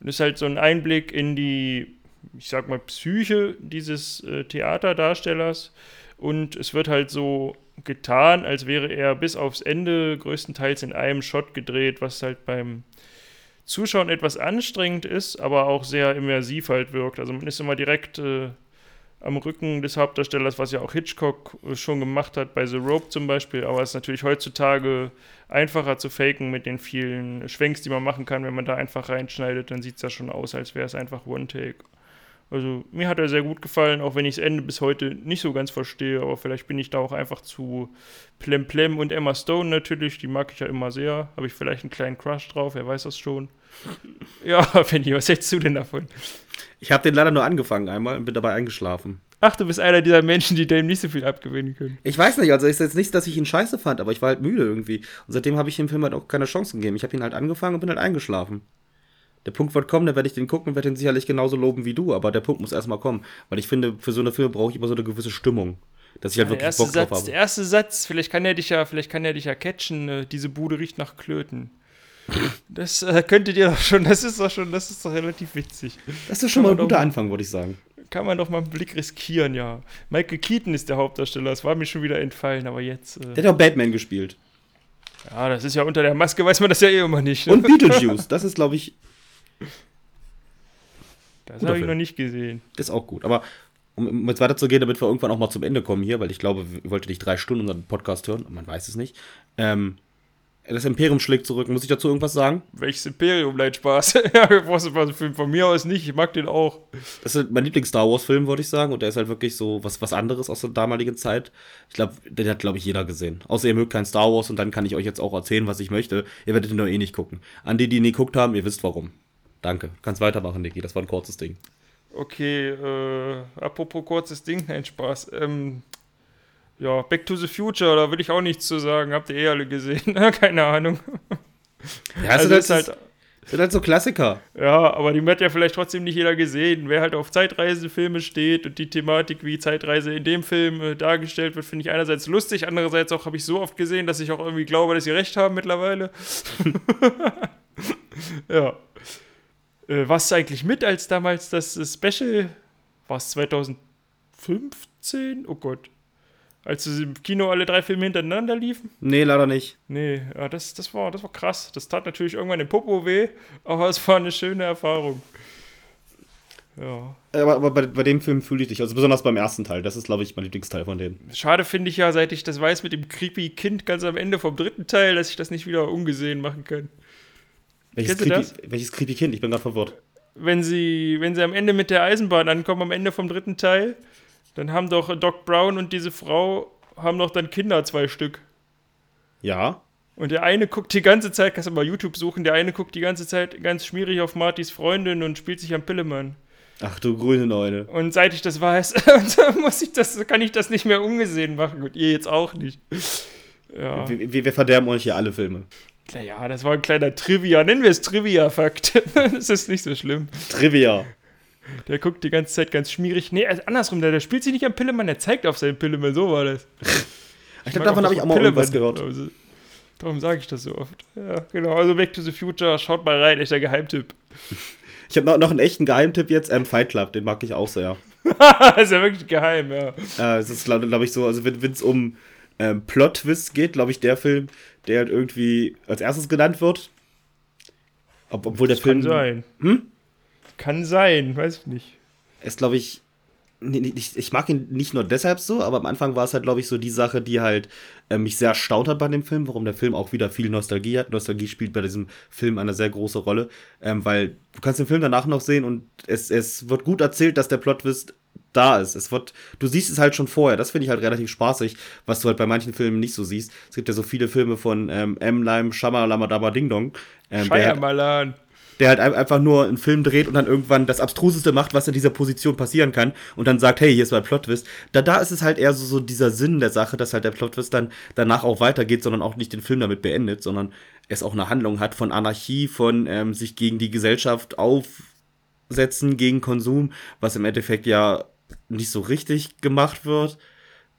Und ist halt so ein Einblick in die, ich sag mal, Psyche dieses äh, Theaterdarstellers. Und es wird halt so getan, als wäre er bis aufs Ende größtenteils in einem Shot gedreht, was halt beim Zuschauen etwas anstrengend ist, aber auch sehr immersiv halt wirkt. Also man ist immer direkt äh, am Rücken des Hauptdarstellers, was ja auch Hitchcock äh, schon gemacht hat, bei The Rope zum Beispiel. Aber es ist natürlich heutzutage einfacher zu faken mit den vielen Schwenks, die man machen kann. Wenn man da einfach reinschneidet, dann sieht es ja schon aus, als wäre es einfach One-Take. Also mir hat er sehr gut gefallen, auch wenn ich das Ende bis heute nicht so ganz verstehe, aber vielleicht bin ich da auch einfach zu plemplem und Emma Stone natürlich, die mag ich ja immer sehr. Habe ich vielleicht einen kleinen Crush drauf, wer weiß das schon. ja, Fanny, was hältst du denn davon?
Ich habe den leider nur angefangen einmal und bin dabei eingeschlafen.
Ach, du bist einer dieser Menschen, die dem nicht so viel abgewinnen können.
Ich weiß nicht, also ist jetzt nicht, dass ich ihn scheiße fand, aber ich war halt müde irgendwie. Und seitdem habe ich dem Film halt auch keine Chance gegeben. Ich habe ihn halt angefangen und bin halt eingeschlafen. Der Punkt wird kommen, dann werde ich den gucken und werde den sicherlich genauso loben wie du, aber der Punkt muss erstmal kommen. Weil ich finde, für so eine Filme brauche ich immer so eine gewisse Stimmung. Dass ich halt
der
wirklich Bock drauf
Satz,
habe.
Der erste Satz, vielleicht kann er dich ja, vielleicht kann er dich ja catchen, äh, diese Bude riecht nach Klöten. Das äh, könntet ihr doch schon, das ist doch schon, das ist doch relativ witzig.
Das ist schon mal
Kann
ein
man
guter
doch-
Anfang, würde ich sagen.
Kann man doch mal einen Blick riskieren, ja. Michael Keaton ist der Hauptdarsteller, das war mir schon wieder entfallen, aber jetzt. Äh,
Der hat auch Batman gespielt.
ja, das ist ja unter der Maske, weiß man das ja eh immer nicht. Ne?
Und Beetlejuice. Das ist, glaube ich,
das habe ich
Film.
noch nicht gesehen.
das ist auch gut. Aber um, jetzt weiterzugehen, damit wir irgendwann auch mal zum Ende kommen hier, weil ich glaube, ich wollte nicht drei Stunden unseren Podcast hören, man weiß es nicht. Ähm, das Imperium schlägt zurück. Muss ich dazu irgendwas sagen?
Welches Imperium, nein, Spaß. ja, was für von mir aus nicht, ich mag den auch.
Das ist mein Lieblings-Star Wars-Film, würde ich sagen. Und der ist halt wirklich so was, was anderes aus der damaligen Zeit. Ich glaube, den hat, glaube ich, jeder gesehen. Außer ihr mögt kein Star Wars und dann kann ich euch jetzt auch erzählen, was ich möchte. Ihr werdet ihn doch eh nicht gucken. An die, die ihn nie geguckt haben, ihr wisst warum. Danke. Kannst weitermachen, Niki. Das war ein kurzes Ding.
Okay, äh, apropos kurzes Ding, nein, Spaß. Ähm, ja, Back to the Future, da will ich auch nichts zu sagen. Habt ihr eh alle gesehen? Keine Ahnung.
Ja,
Also
das
ist halt,
sind halt so Klassiker.
ja, aber die hat ja vielleicht trotzdem nicht jeder gesehen. Wer halt auf Zeitreisefilme steht und die Thematik, wie Zeitreise in dem Film äh, dargestellt wird, finde ich einerseits lustig, andererseits auch habe ich so oft gesehen, dass ich auch irgendwie glaube, dass sie recht haben mittlerweile. ja. Äh, was eigentlich mit, als damals das äh, Special, war es 2015? Oh Gott. Als im Kino alle drei Filme hintereinander liefen?
Nee, leider nicht.
Nee, ja, das, das, war, das war krass. Das tat natürlich irgendwann im Popo weh, aber es war eine schöne Erfahrung. Ja.
Aber, aber bei, bei dem Film fühle ich dich, also besonders beim ersten Teil. Das ist, glaube ich, mein Lieblingsteil von denen.
Schade finde ich ja, seit ich das weiß mit dem creepy Kind ganz am Ende vom dritten Teil, dass ich das nicht wieder ungesehen machen kann.
Welches, creepy, welches creepy Kind? Ich bin gerade verwirrt.
Wenn sie, wenn sie am Ende mit der Eisenbahn ankommen, am Ende vom dritten Teil, dann haben doch Doc Brown und diese Frau haben doch dann Kinder, zwei Stück.
Ja.
Und der eine guckt die ganze Zeit, kannst du mal YouTube suchen, der eine guckt die ganze Zeit ganz schmierig auf Martys Freundin und spielt sich am Pillemann.
Ach du grüne Neune.
Und seit ich das weiß, muss ich das, kann ich das nicht mehr ungesehen machen. Und ihr jetzt auch nicht. Ja.
Wir, wir, wir verderben euch hier alle Filme.
Naja, das war ein kleiner Trivia. Nennen wir es Trivia-Fakt. das ist nicht so schlimm.
Trivia.
Der guckt die ganze Zeit ganz schmierig. Nee, also andersrum, der, der spielt sich nicht am Pillemann, der zeigt auf seinen Pillemann. So war das.
Ich glaube, davon habe ich auch mal irgendwas gehört.
Also, darum sage ich das so oft. Ja, genau. Also Back to the Future, schaut mal rein, echter Geheimtipp.
Ich habe noch, noch einen echten Geheimtipp jetzt, ähm, Fight Club, den mag ich auch sehr.
ist ja wirklich geheim, ja.
Äh, es ist, glaube glaub ich, so, also wenn es um ähm, Plot-Twists geht, glaube ich, der Film, der halt irgendwie als erstes genannt wird. Ob, obwohl der
Das
Film.
kann sein.
Hm?
Kann sein, weiß ich nicht.
ist, glaube ich, ich, ich mag ihn nicht nur deshalb so, aber am Anfang war es halt, glaube ich, so die Sache, die halt äh, mich sehr erstaunt hat bei dem Film, warum der Film auch wieder viel Nostalgie hat. Nostalgie spielt bei diesem Film eine sehr große Rolle, ähm, weil du kannst den Film danach noch sehen und es, es wird gut erzählt, dass der Plot-Twist da ist. Es wird, du siehst es halt schon vorher. Das finde ich halt relativ spaßig, was du halt bei manchen Filmen nicht so siehst. Es gibt ja so viele Filme von ähm, M. Lime, Shamalamadabar Ding Dong. Ähm, der, halt, der halt ein- einfach nur einen Film dreht und dann irgendwann das Abstruseste macht, was in dieser Position passieren kann und dann sagt, hey, hier ist mein Plot-Twist. Da, da ist es halt eher so, so dieser Sinn der Sache, dass halt der Plot-Twist dann danach auch weitergeht, sondern auch nicht den Film damit beendet, sondern es auch eine Handlung hat von Anarchie, von ähm, sich gegen die Gesellschaft aufsetzen, gegen Konsum, was im Endeffekt ja nicht so richtig gemacht wird.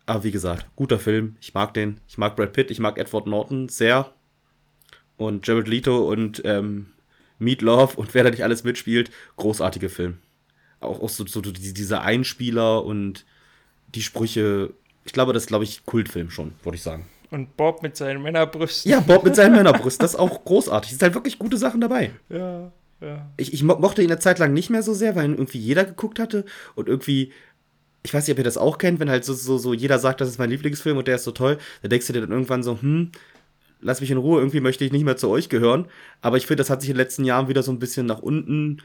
Aber wie gesagt, guter Film. Ich mag den. Ich mag Brad Pitt. Ich mag Edward Norton sehr. Und Jared Leto und ähm, Meat Love und wer da nicht alles mitspielt. Großartige Film. Auch, auch so, so diese Einspieler und die Sprüche. Ich glaube, das ist, glaube ich, Kultfilm schon, würde ich sagen.
Und Bob mit seinen Männerbrüsten.
Ja, Bob mit seinen Männerbrüsten. Das ist auch großartig. Es sind halt wirklich gute Sachen dabei.
Ja, ja.
Ich, ich mochte ihn eine Zeit lang nicht mehr so sehr, weil ihn irgendwie jeder geguckt hatte und irgendwie ich weiß nicht, ob ihr das auch kennt, wenn halt so, so, so jeder sagt, das ist mein Lieblingsfilm und der ist so toll, da denkst du dir dann irgendwann so, hm, lass mich in Ruhe, irgendwie möchte ich nicht mehr zu euch gehören. Aber ich finde, das hat sich in den letzten Jahren wieder so ein bisschen nach unten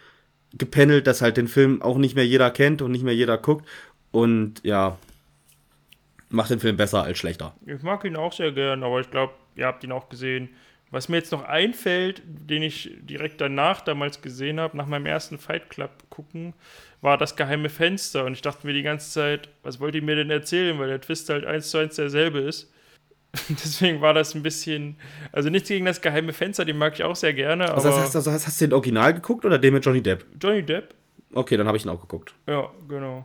gependelt, dass halt den Film auch nicht mehr jeder kennt und nicht mehr jeder guckt. Und ja, macht den Film besser als schlechter.
Ich mag ihn auch sehr gern, aber ich glaube, ihr habt ihn auch gesehen. Was mir jetzt noch einfällt, den ich direkt danach damals gesehen habe, nach meinem ersten Fight Club gucken, war das geheime Fenster. Und ich dachte mir die ganze Zeit, was wollt ihr mir denn erzählen, weil der Twist halt eins zu eins derselbe ist. Deswegen war das ein bisschen, also nichts gegen das geheime Fenster, den mag ich auch sehr gerne.
Also, hast, also hast, hast du den Original geguckt oder den mit Johnny Depp?
Johnny Depp.
Okay, dann habe ich ihn auch geguckt.
Ja, genau.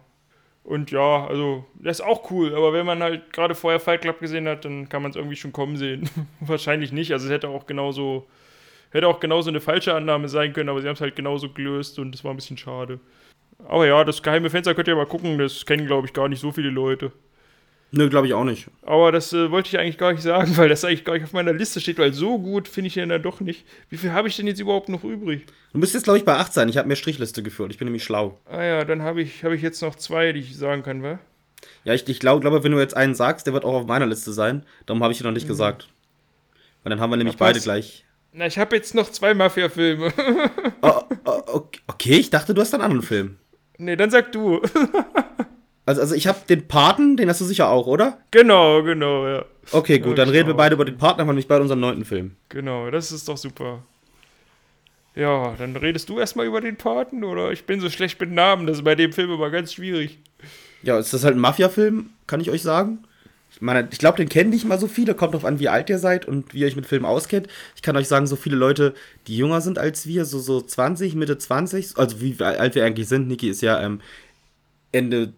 Und ja, also, der ist auch cool, aber wenn man halt gerade vorher Fight Club gesehen hat, dann kann man es irgendwie schon kommen sehen. Wahrscheinlich nicht. Also es hätte auch genauso, hätte auch genauso eine falsche Annahme sein können, aber sie haben es halt genauso gelöst und das war ein bisschen schade. Aber ja, das geheime Fenster könnt ihr mal gucken, das kennen, glaube ich, gar nicht so viele Leute.
Nö, glaube ich auch nicht.
Aber das äh, wollte ich eigentlich gar nicht sagen, weil das eigentlich gar nicht auf meiner Liste steht, weil so gut finde ich den dann doch nicht. Wie viel habe ich denn jetzt überhaupt noch übrig?
Du müsstest, glaube ich, bei 8 sein. Ich habe mir Strichliste geführt. Ich bin nämlich schlau.
Ah ja, dann habe ich, hab ich jetzt noch zwei, die ich sagen kann, wa?
Ja, ich, ich glaube, glaub, wenn du jetzt einen sagst, der wird auch auf meiner Liste sein. Darum habe ich ihn noch nicht mhm. gesagt. Weil dann haben wir nämlich ja, beide gleich.
Na, ich habe jetzt noch zwei Mafia-Filme.
oh, oh, okay, ich dachte, du hast einen anderen Film.
Nee, dann sag du.
Also, also ich habe den Paten, den hast du sicher auch, oder?
Genau, genau, ja.
Okay, gut, dann reden wir beide über den Paten, aber nicht bei unserem neunten Film.
Genau, das ist doch super. Ja, dann redest du erstmal über den Paten, oder? Ich bin so schlecht mit Namen, das ist bei dem Film immer ganz schwierig.
Ja, ist das halt ein Mafia-Film, kann ich euch sagen. Ich meine, ich glaube, den kennen nicht mal so viele. Kommt drauf an, wie alt ihr seid und wie ihr euch mit Filmen auskennt. Ich kann euch sagen, so viele Leute, die jünger sind als wir, so, so 20, Mitte 20, also wie alt wir eigentlich sind. Niki ist ja ähm, Ende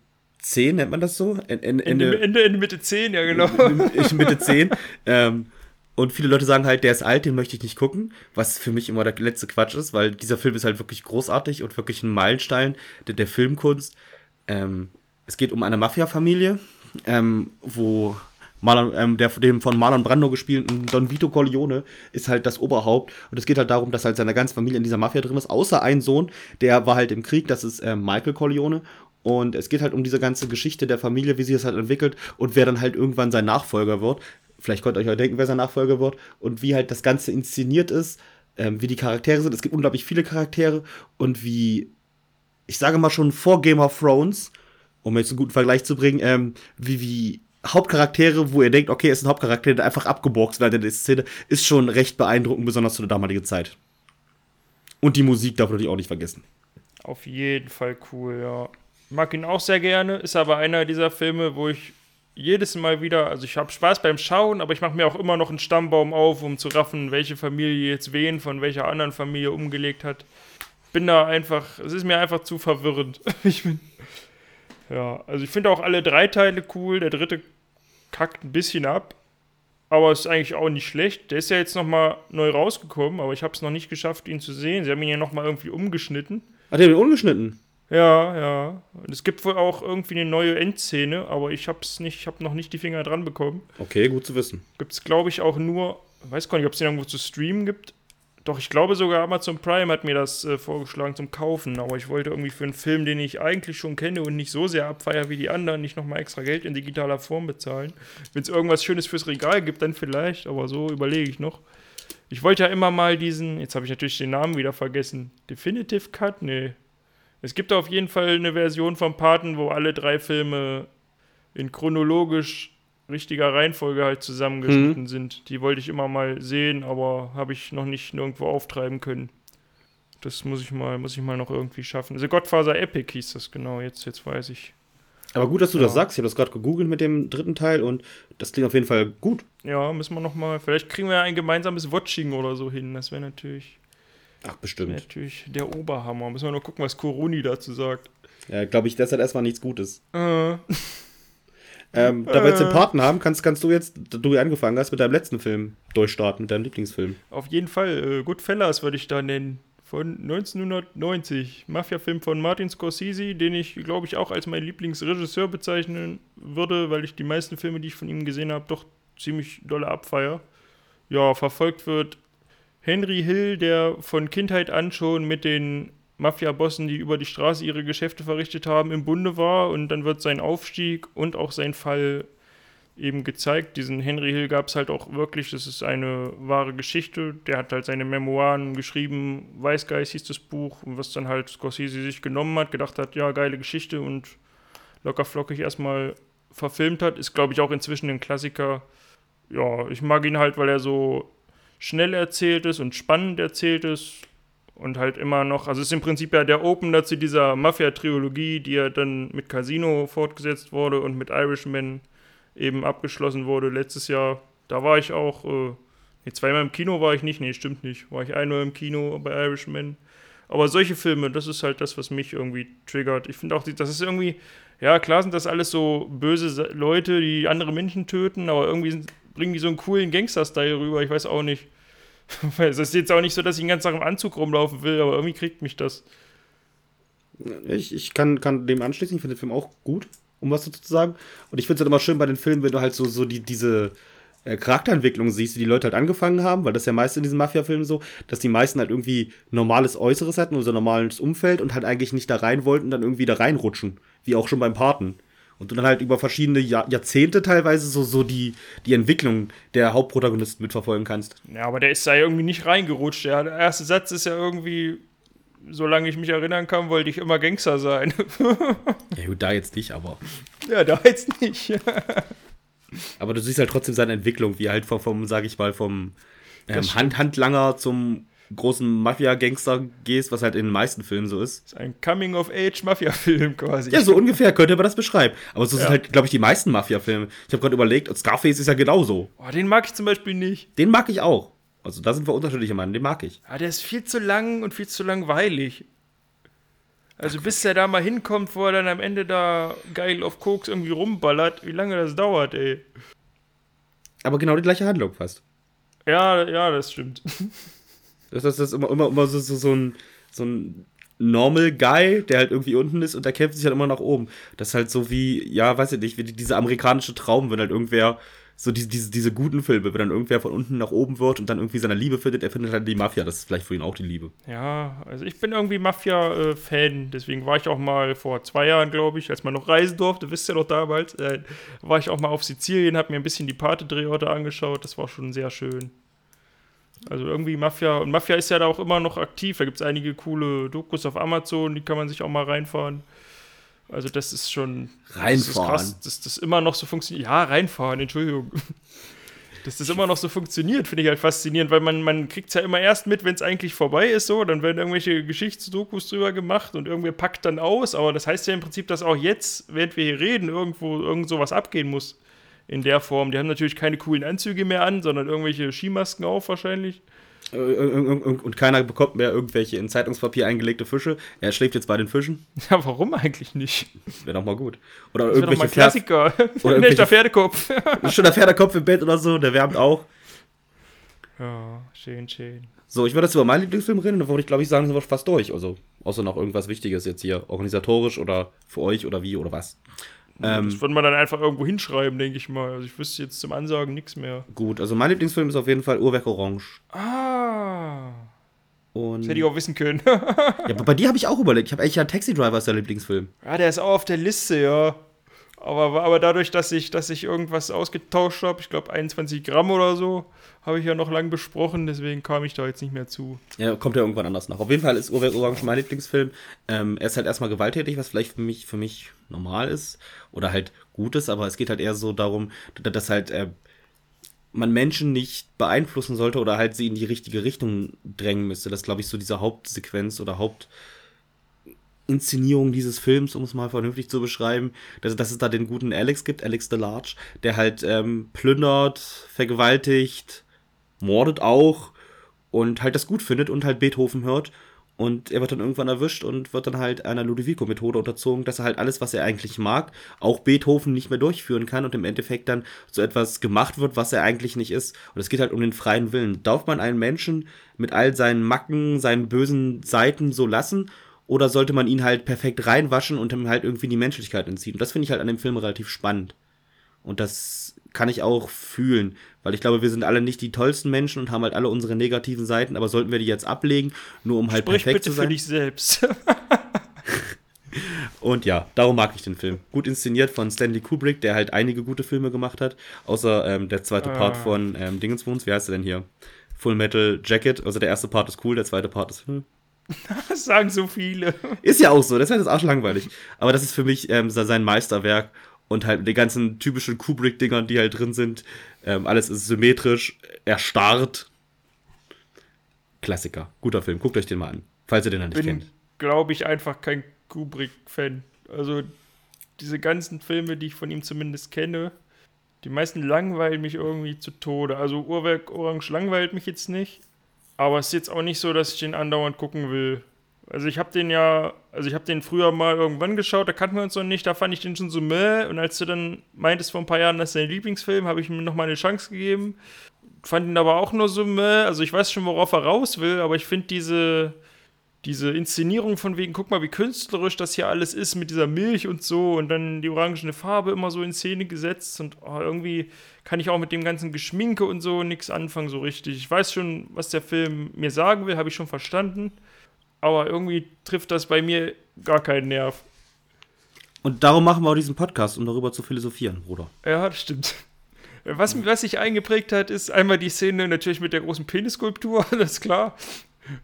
10, nennt man das so?
Ende, Ende, Ende, Ende, Ende Mitte 10, ja genau.
Ich Mitte 10. ähm, und viele Leute sagen halt, der ist alt, den möchte ich nicht gucken, was für mich immer der letzte Quatsch ist, weil dieser Film ist halt wirklich großartig und wirklich ein Meilenstein der, der Filmkunst. Ähm, es geht um eine Mafia-Familie, ähm, wo Marlon, ähm, der dem von Marlon Brando gespielten Don Vito Corleone ist halt das Oberhaupt. Und es geht halt darum, dass halt seine ganze Familie in dieser Mafia drin ist, außer ein Sohn, der war halt im Krieg, das ist äh, Michael Corleone. Und es geht halt um diese ganze Geschichte der Familie, wie sie es halt entwickelt und wer dann halt irgendwann sein Nachfolger wird. Vielleicht könnt ihr euch auch denken, wer sein Nachfolger wird und wie halt das Ganze inszeniert ist, ähm, wie die Charaktere sind. Es gibt unglaublich viele Charaktere und wie, ich sage mal schon vor Game of Thrones, um jetzt einen guten Vergleich zu bringen, ähm, wie, wie Hauptcharaktere, wo ihr denkt, okay, ist ein Hauptcharakter, der einfach abgeboxt wird in der Szene, ist schon recht beeindruckend, besonders zu der damaligen Zeit. Und die Musik darf natürlich auch nicht vergessen.
Auf jeden Fall cool, ja mag ihn auch sehr gerne, ist aber einer dieser Filme, wo ich jedes Mal wieder, also ich habe Spaß beim Schauen, aber ich mache mir auch immer noch einen Stammbaum auf, um zu raffen, welche Familie jetzt wen von welcher anderen Familie umgelegt hat. Bin da einfach, es ist mir einfach zu verwirrend. ich bin, ja, also ich finde auch alle drei Teile cool. Der dritte kackt ein bisschen ab, aber ist eigentlich auch nicht schlecht. Der ist ja jetzt nochmal neu rausgekommen, aber ich habe es noch nicht geschafft, ihn zu sehen. Sie haben ihn ja nochmal irgendwie umgeschnitten.
Hat er den umgeschnitten?
Ja, ja. Und es gibt wohl auch irgendwie eine neue Endszene, aber ich hab's nicht, ich hab noch nicht die Finger dran bekommen.
Okay, gut zu wissen.
Gibt's, glaube ich, auch nur, weiß gar nicht, ob es den irgendwo zu streamen gibt. Doch, ich glaube sogar Amazon Prime hat mir das äh, vorgeschlagen zum Kaufen, aber ich wollte irgendwie für einen Film, den ich eigentlich schon kenne und nicht so sehr abfeier wie die anderen, nicht nochmal extra Geld in digitaler Form bezahlen. Wenn es irgendwas Schönes fürs Regal gibt, dann vielleicht, aber so überlege ich noch. Ich wollte ja immer mal diesen, jetzt habe ich natürlich den Namen wieder vergessen. Definitive Cut? Nee, es gibt auf jeden Fall eine Version vom Paten, wo alle drei Filme in chronologisch richtiger Reihenfolge halt zusammengeschnitten mhm. sind. Die wollte ich immer mal sehen, aber habe ich noch nicht nirgendwo auftreiben können. Das muss ich mal, muss ich mal noch irgendwie schaffen. Also Godfather Epic hieß das genau, jetzt, jetzt weiß ich.
Aber gut, dass du ja. das sagst. Ich habe das gerade gegoogelt mit dem dritten Teil und das klingt auf jeden Fall gut.
Ja, müssen wir noch mal. Vielleicht kriegen wir ja ein gemeinsames Watching oder so hin. Das wäre natürlich.
Ach, bestimmt.
Natürlich der Oberhammer. Müssen wir nur gucken, was Koroni dazu sagt.
Ja, glaube ich, das hat erstmal nichts Gutes.
Äh.
Ähm, da wir jetzt den Paten haben, kannst, kannst du jetzt, da du angefangen hast, mit deinem letzten Film durchstarten, mit deinem Lieblingsfilm.
Auf jeden Fall, äh, Goodfellas würde ich da nennen. Von 1990. Mafia-Film von Martin Scorsese, den ich, glaube ich, auch als meinen Lieblingsregisseur bezeichnen würde, weil ich die meisten Filme, die ich von ihm gesehen habe, doch ziemlich dolle abfeier. Ja, verfolgt wird Henry Hill, der von Kindheit an schon mit den Mafia-Bossen, die über die Straße ihre Geschäfte verrichtet haben, im Bunde war und dann wird sein Aufstieg und auch sein Fall eben gezeigt. Diesen Henry Hill gab es halt auch wirklich, das ist eine wahre Geschichte. Der hat halt seine Memoiren geschrieben, Weißgeist hieß das Buch, was dann halt Scorsese sich genommen hat, gedacht hat, ja, geile Geschichte und locker flockig erstmal verfilmt hat. Ist, glaube ich, auch inzwischen ein Klassiker. Ja, ich mag ihn halt, weil er so schnell erzählt ist und spannend erzählt ist und halt immer noch, also ist im Prinzip ja der Opener zu dieser Mafia-Trilogie, die ja dann mit Casino fortgesetzt wurde und mit Irishman eben abgeschlossen wurde letztes Jahr. Da war ich auch, äh, nee, zweimal im Kino war ich nicht, nee, stimmt nicht. War ich einmal im Kino bei Irishman. Aber solche Filme, das ist halt das, was mich irgendwie triggert. Ich finde auch, das ist irgendwie, ja, klar sind das alles so böse Leute, die andere Menschen töten, aber irgendwie sind, bringen die so einen coolen Gangster-Style rüber, ich weiß auch nicht. es ist jetzt auch nicht so, dass ich den ganzen Tag im Anzug rumlaufen will, aber irgendwie kriegt mich das.
Ich, ich kann, kann dem anschließen, ich finde den Film auch gut um was dazu zu sagen. Und ich finde es halt immer schön bei den Filmen, wenn du halt so, so die, diese äh, Charakterentwicklung siehst, die die Leute halt angefangen haben, weil das ja meist in diesen Mafia-Filmen so, dass die meisten halt irgendwie normales Äußeres hatten, unser normales Umfeld und halt eigentlich nicht da rein wollten, dann irgendwie da reinrutschen. Wie auch schon beim Paten. Und du dann halt über verschiedene Jahr Jahrzehnte teilweise so, so die, die Entwicklung der Hauptprotagonisten mitverfolgen kannst.
Ja, aber der ist da irgendwie nicht reingerutscht. Der erste Satz ist ja irgendwie, solange ich mich erinnern kann, wollte ich immer Gangster sein.
ja, gut, da jetzt nicht, aber.
Ja, da jetzt nicht.
aber du siehst halt trotzdem seine Entwicklung, wie halt vom, vom sag ich mal, vom ähm, Hand Handlanger zum großen Mafia-Gangster gehst, was halt in den meisten Filmen so ist.
Das ist ein Coming-of-Age-Mafia-Film quasi.
Ja, so ungefähr könnte man das beschreiben. Aber so ja. sind halt, glaube ich, die meisten Mafia-Filme. Ich habe gerade überlegt, und Scarface ist ja genauso.
Oh, den mag ich zum Beispiel nicht.
Den mag ich auch. Also da sind wir unterschiedliche Meinungen, den mag ich.
Ja, der ist viel zu lang und viel zu langweilig. Also Ach, bis er da mal hinkommt, wo er dann am Ende da geil auf Koks irgendwie rumballert, wie lange das dauert, ey.
Aber genau die gleiche Handlung fast.
Ja, ja, das stimmt.
Das, das, ist immer, immer, immer so, so, so ein, so ein Normal Guy, der halt irgendwie unten ist und der kämpft sich halt immer nach oben. Das ist halt so wie, ja, weiß ich nicht, wie dieser amerikanische Traum, wenn halt irgendwer so diese, diese, diese guten Filme, wenn dann irgendwer von unten nach oben wird und dann irgendwie seine Liebe findet, er findet halt die Mafia. Das ist vielleicht für ihn auch die Liebe.
Ja, also ich bin irgendwie Mafia-Fan. Deswegen war ich auch mal vor zwei Jahren, glaube ich, als man noch reisen durfte, wisst ihr doch damals, äh, war ich auch mal auf Sizilien, habe mir ein bisschen die Pate-Drehorte angeschaut. Das war schon sehr schön. Also irgendwie Mafia. Und Mafia ist ja da auch immer noch aktiv. Da gibt es einige coole Dokus auf Amazon, die kann man sich auch mal reinfahren. Also das ist schon
reinfahren.
Das ist krass, dass das immer noch so funktioniert. Ja, reinfahren, Entschuldigung. Dass das immer noch so funktioniert, finde ich halt faszinierend, weil man, man kriegt es ja immer erst mit, wenn es eigentlich vorbei ist, so, dann werden irgendwelche Geschichtsdokus drüber gemacht und irgendwer packt dann aus, aber das heißt ja im Prinzip, dass auch jetzt, während wir hier reden, irgendwo irgend sowas abgehen muss in der Form. Die haben natürlich keine coolen Anzüge mehr an, sondern irgendwelche Skimasken auf wahrscheinlich.
Äh, und keiner bekommt mehr irgendwelche in Zeitungspapier eingelegte Fische. Er schläft jetzt bei den Fischen.
Ja, warum eigentlich nicht?
Wäre doch mal gut. Oder
das
irgendwelche
doch mal Klassiker. oder ein echter Pferdekopf.
schon der Pferdekopf im Bett oder so, der wärmt auch.
Ja, schön, schön.
So, ich würde jetzt über meinen Lieblingsfilm reden, da würde ich glaube ich sagen, sind wir fast durch. Also, außer noch irgendwas Wichtiges jetzt hier, organisatorisch oder für euch oder wie oder was.
Ähm, das würde man dann einfach irgendwo hinschreiben, denke ich mal. Also ich wüsste jetzt zum Ansagen nichts mehr.
Gut, also mein Lieblingsfilm ist auf jeden Fall Uhrwerk Orange.
Ah.
Und
das hätte ich auch wissen können.
ja, aber bei dir habe ich auch überlegt. Ich habe eigentlich ja Taxi Driver als der Lieblingsfilm.
Ja, der ist auch auf der Liste, ja. Aber, aber dadurch, dass ich, dass ich irgendwas ausgetauscht habe, ich glaube 21 Gramm oder so, habe ich ja noch lange besprochen, deswegen kam ich da jetzt nicht mehr zu.
Ja, kommt ja irgendwann anders nach. Auf jeden Fall ist Uhrwerk Orange mein Lieblingsfilm. Ähm, er ist halt erstmal gewalttätig, was vielleicht für mich, für mich normal ist oder halt gut ist, aber es geht halt eher so darum, dass halt äh, man Menschen nicht beeinflussen sollte oder halt sie in die richtige Richtung drängen müsste. Das ist, glaube ich, so diese Hauptsequenz oder Hauptinszenierung dieses Films, um es mal vernünftig zu beschreiben, dass, dass es da den guten Alex gibt, Alex the Large, der halt ähm, plündert, vergewaltigt, mordet auch und halt das gut findet und halt Beethoven hört Und er wird dann irgendwann erwischt und wird dann halt einer Ludovico-Methode unterzogen, dass er halt alles, was er eigentlich mag, auch Beethoven nicht mehr durchführen kann und im Endeffekt dann so etwas gemacht wird, was er eigentlich nicht ist. Und es geht halt um den freien Willen. Darf man einen Menschen mit all seinen Macken, seinen bösen Seiten so lassen? Oder sollte man ihn halt perfekt reinwaschen und ihm halt irgendwie die Menschlichkeit entziehen? Und das finde ich halt an dem Film relativ spannend. Und das kann ich auch fühlen, weil ich glaube, wir sind alle nicht die tollsten Menschen und haben halt alle unsere negativen Seiten, aber sollten wir die jetzt ablegen, nur um halt
Sprich
perfekt
bitte
zu sein?
für dich selbst.
Und ja, darum mag ich den Film. Gut inszeniert von Stanley Kubrick, der halt einige gute Filme gemacht hat, außer ähm, der zweite Part
Ah.
von ähm, Dingenswohns, wie heißt er denn hier? Full Metal Jacket, also der erste Part ist cool, der zweite Part ist hm.
Das sagen so viele.
Ist ja auch so, das ist arschlangweilig. Aber das ist für mich ähm, se- sein Meisterwerk und halt mit den ganzen typischen Kubrick-Dingern, die halt drin sind. Ähm, alles ist symmetrisch, erstarrt. Klassiker. Guter Film. Guckt euch den mal an, falls ihr den noch nicht
Bin,
kennt.
glaube ich, einfach kein Kubrick-Fan. Also diese ganzen Filme, die ich von ihm zumindest kenne, die meisten langweilen mich irgendwie zu Tode. Also Uhrwerk Orange langweilt mich jetzt nicht. Aber es ist jetzt auch nicht so, dass ich den andauernd gucken will. Also ich habe den ja, also ich habe den früher mal irgendwann geschaut, da kannten wir uns noch nicht, da fand ich den schon so meh. Und als du dann meintest vor ein paar Jahren, das ist dein Lieblingsfilm, habe ich ihm nochmal eine Chance gegeben. Fand ihn aber auch nur so meh. Also ich weiß schon, worauf er raus will, aber ich finde diese, diese Inszenierung von wegen, guck mal, wie künstlerisch das hier alles ist mit dieser Milch und so und dann die orangene Farbe immer so in Szene gesetzt und oh, irgendwie kann ich auch mit dem ganzen Geschminke und so nichts anfangen so richtig. Ich weiß schon, was der Film mir sagen will, habe ich schon verstanden, aber irgendwie trifft das bei mir gar keinen Nerv.
Und darum machen wir auch diesen Podcast, um darüber zu philosophieren, Bruder.
Ja, das stimmt. Was, was sich eingeprägt hat, ist einmal die Szene natürlich mit der großen Penisskulptur, das ist klar.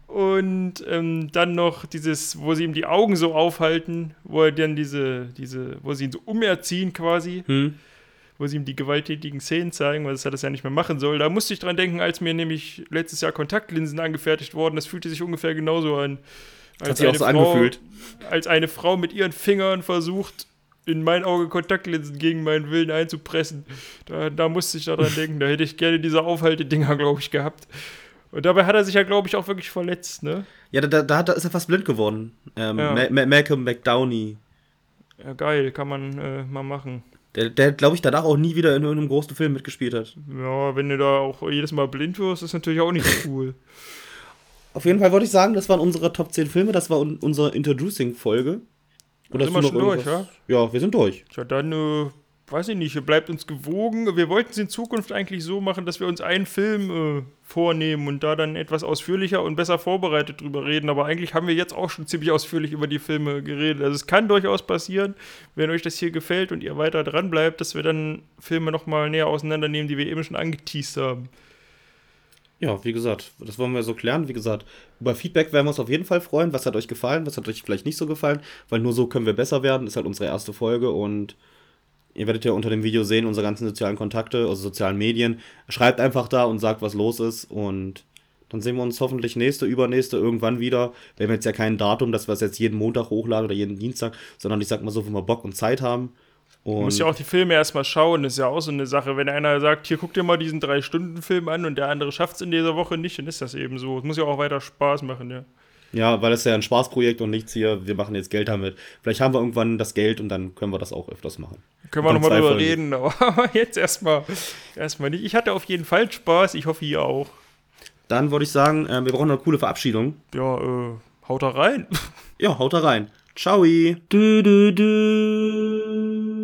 Und ähm, dann noch dieses, wo sie ihm die Augen so aufhalten, wo er dann diese, diese, wo sie ihn so umerziehen quasi,
Hm?
wo sie ihm die gewalttätigen Szenen zeigen, weil er das ja nicht mehr machen soll. Da musste ich dran denken, als mir nämlich letztes Jahr Kontaktlinsen angefertigt wurden. Das fühlte sich ungefähr genauso an.
Hat sich auch so
Frau-
angefühlt.
Als eine Frau mit ihren Fingern versucht, in mein Auge Kontaktlinsen gegen meinen Willen einzupressen. Da, da musste ich daran denken. Da hätte ich gerne diese Aufhaltedinger, glaube ich, gehabt. Und dabei hat er sich ja, glaube ich, auch wirklich verletzt, ne?
Ja, da, da, da ist er fast blind geworden. Ähm,
Ja.
Ma Ma Malcolm McDowney.
Ja, geil, kann man äh, mal machen.
Der, der glaube ich, danach auch nie wieder in irgendeinem großen Film mitgespielt hat.
Ja, wenn du da auch jedes Mal blind wirst, ist natürlich auch nicht cool.
Auf jeden Fall wollte ich sagen, das waren unsere Top 10 Filme, das war un unsere Introducing-Folge. Oder
Sind wir schon
noch
durch,
irgendwas? Ja, wir sind durch.
Tja, dann, äh, weiß ich nicht, ihr bleibt uns gewogen. Wir wollten es in Zukunft eigentlich so machen, dass wir uns einen Film äh, vornehmen und da dann etwas ausführlicher und besser vorbereitet drüber reden. Aber eigentlich haben wir jetzt auch schon ziemlich ausführlich über die Filme geredet. Also es kann durchaus passieren, wenn euch das hier gefällt und ihr weiter dran bleibt, dass wir dann Filme nochmal näher auseinandernehmen, die wir eben schon angeteased haben.
Ja, wie gesagt, das wollen wir so klären. Wie gesagt, über Feedback werden wir uns auf jeden Fall freuen. Was hat euch gefallen? Was hat euch vielleicht nicht so gefallen? Weil nur so können wir besser werden. Ist halt unsere erste Folge und ihr werdet ja unter dem Video sehen, unsere ganzen sozialen Kontakte, also sozialen Medien. Schreibt einfach da und sagt, was los ist und dann sehen wir uns hoffentlich nächste, übernächste irgendwann wieder. Wir haben jetzt ja kein Datum, dass wir es jetzt jeden Montag hochladen oder jeden Dienstag, sondern ich sag mal so, wenn wir Bock und Zeit haben.
Du
Und
musst ja auch die Filme erstmal schauen, das ist ja auch so eine Sache. Wenn einer sagt, hier guck dir mal diesen Drei-Stunden-Film an und der andere schafft es in dieser Woche nicht, dann ist das eben so. Es muss ja auch weiter Spaß machen, ja.
Ja, weil es ja ein Spaßprojekt und nichts hier, wir machen jetzt Geld damit. Vielleicht haben wir irgendwann das Geld und dann können wir das auch öfters machen.
Können wir nochmal drüber reden, aber jetzt erstmal erstmal nicht. Ich hatte auf jeden Fall Spaß, ich hoffe ihr auch.
Dann würde ich sagen, äh, wir brauchen eine coole Verabschiedung.
Ja, äh, haut da rein.
Ja, haut da rein. Ciao. Du, du, du.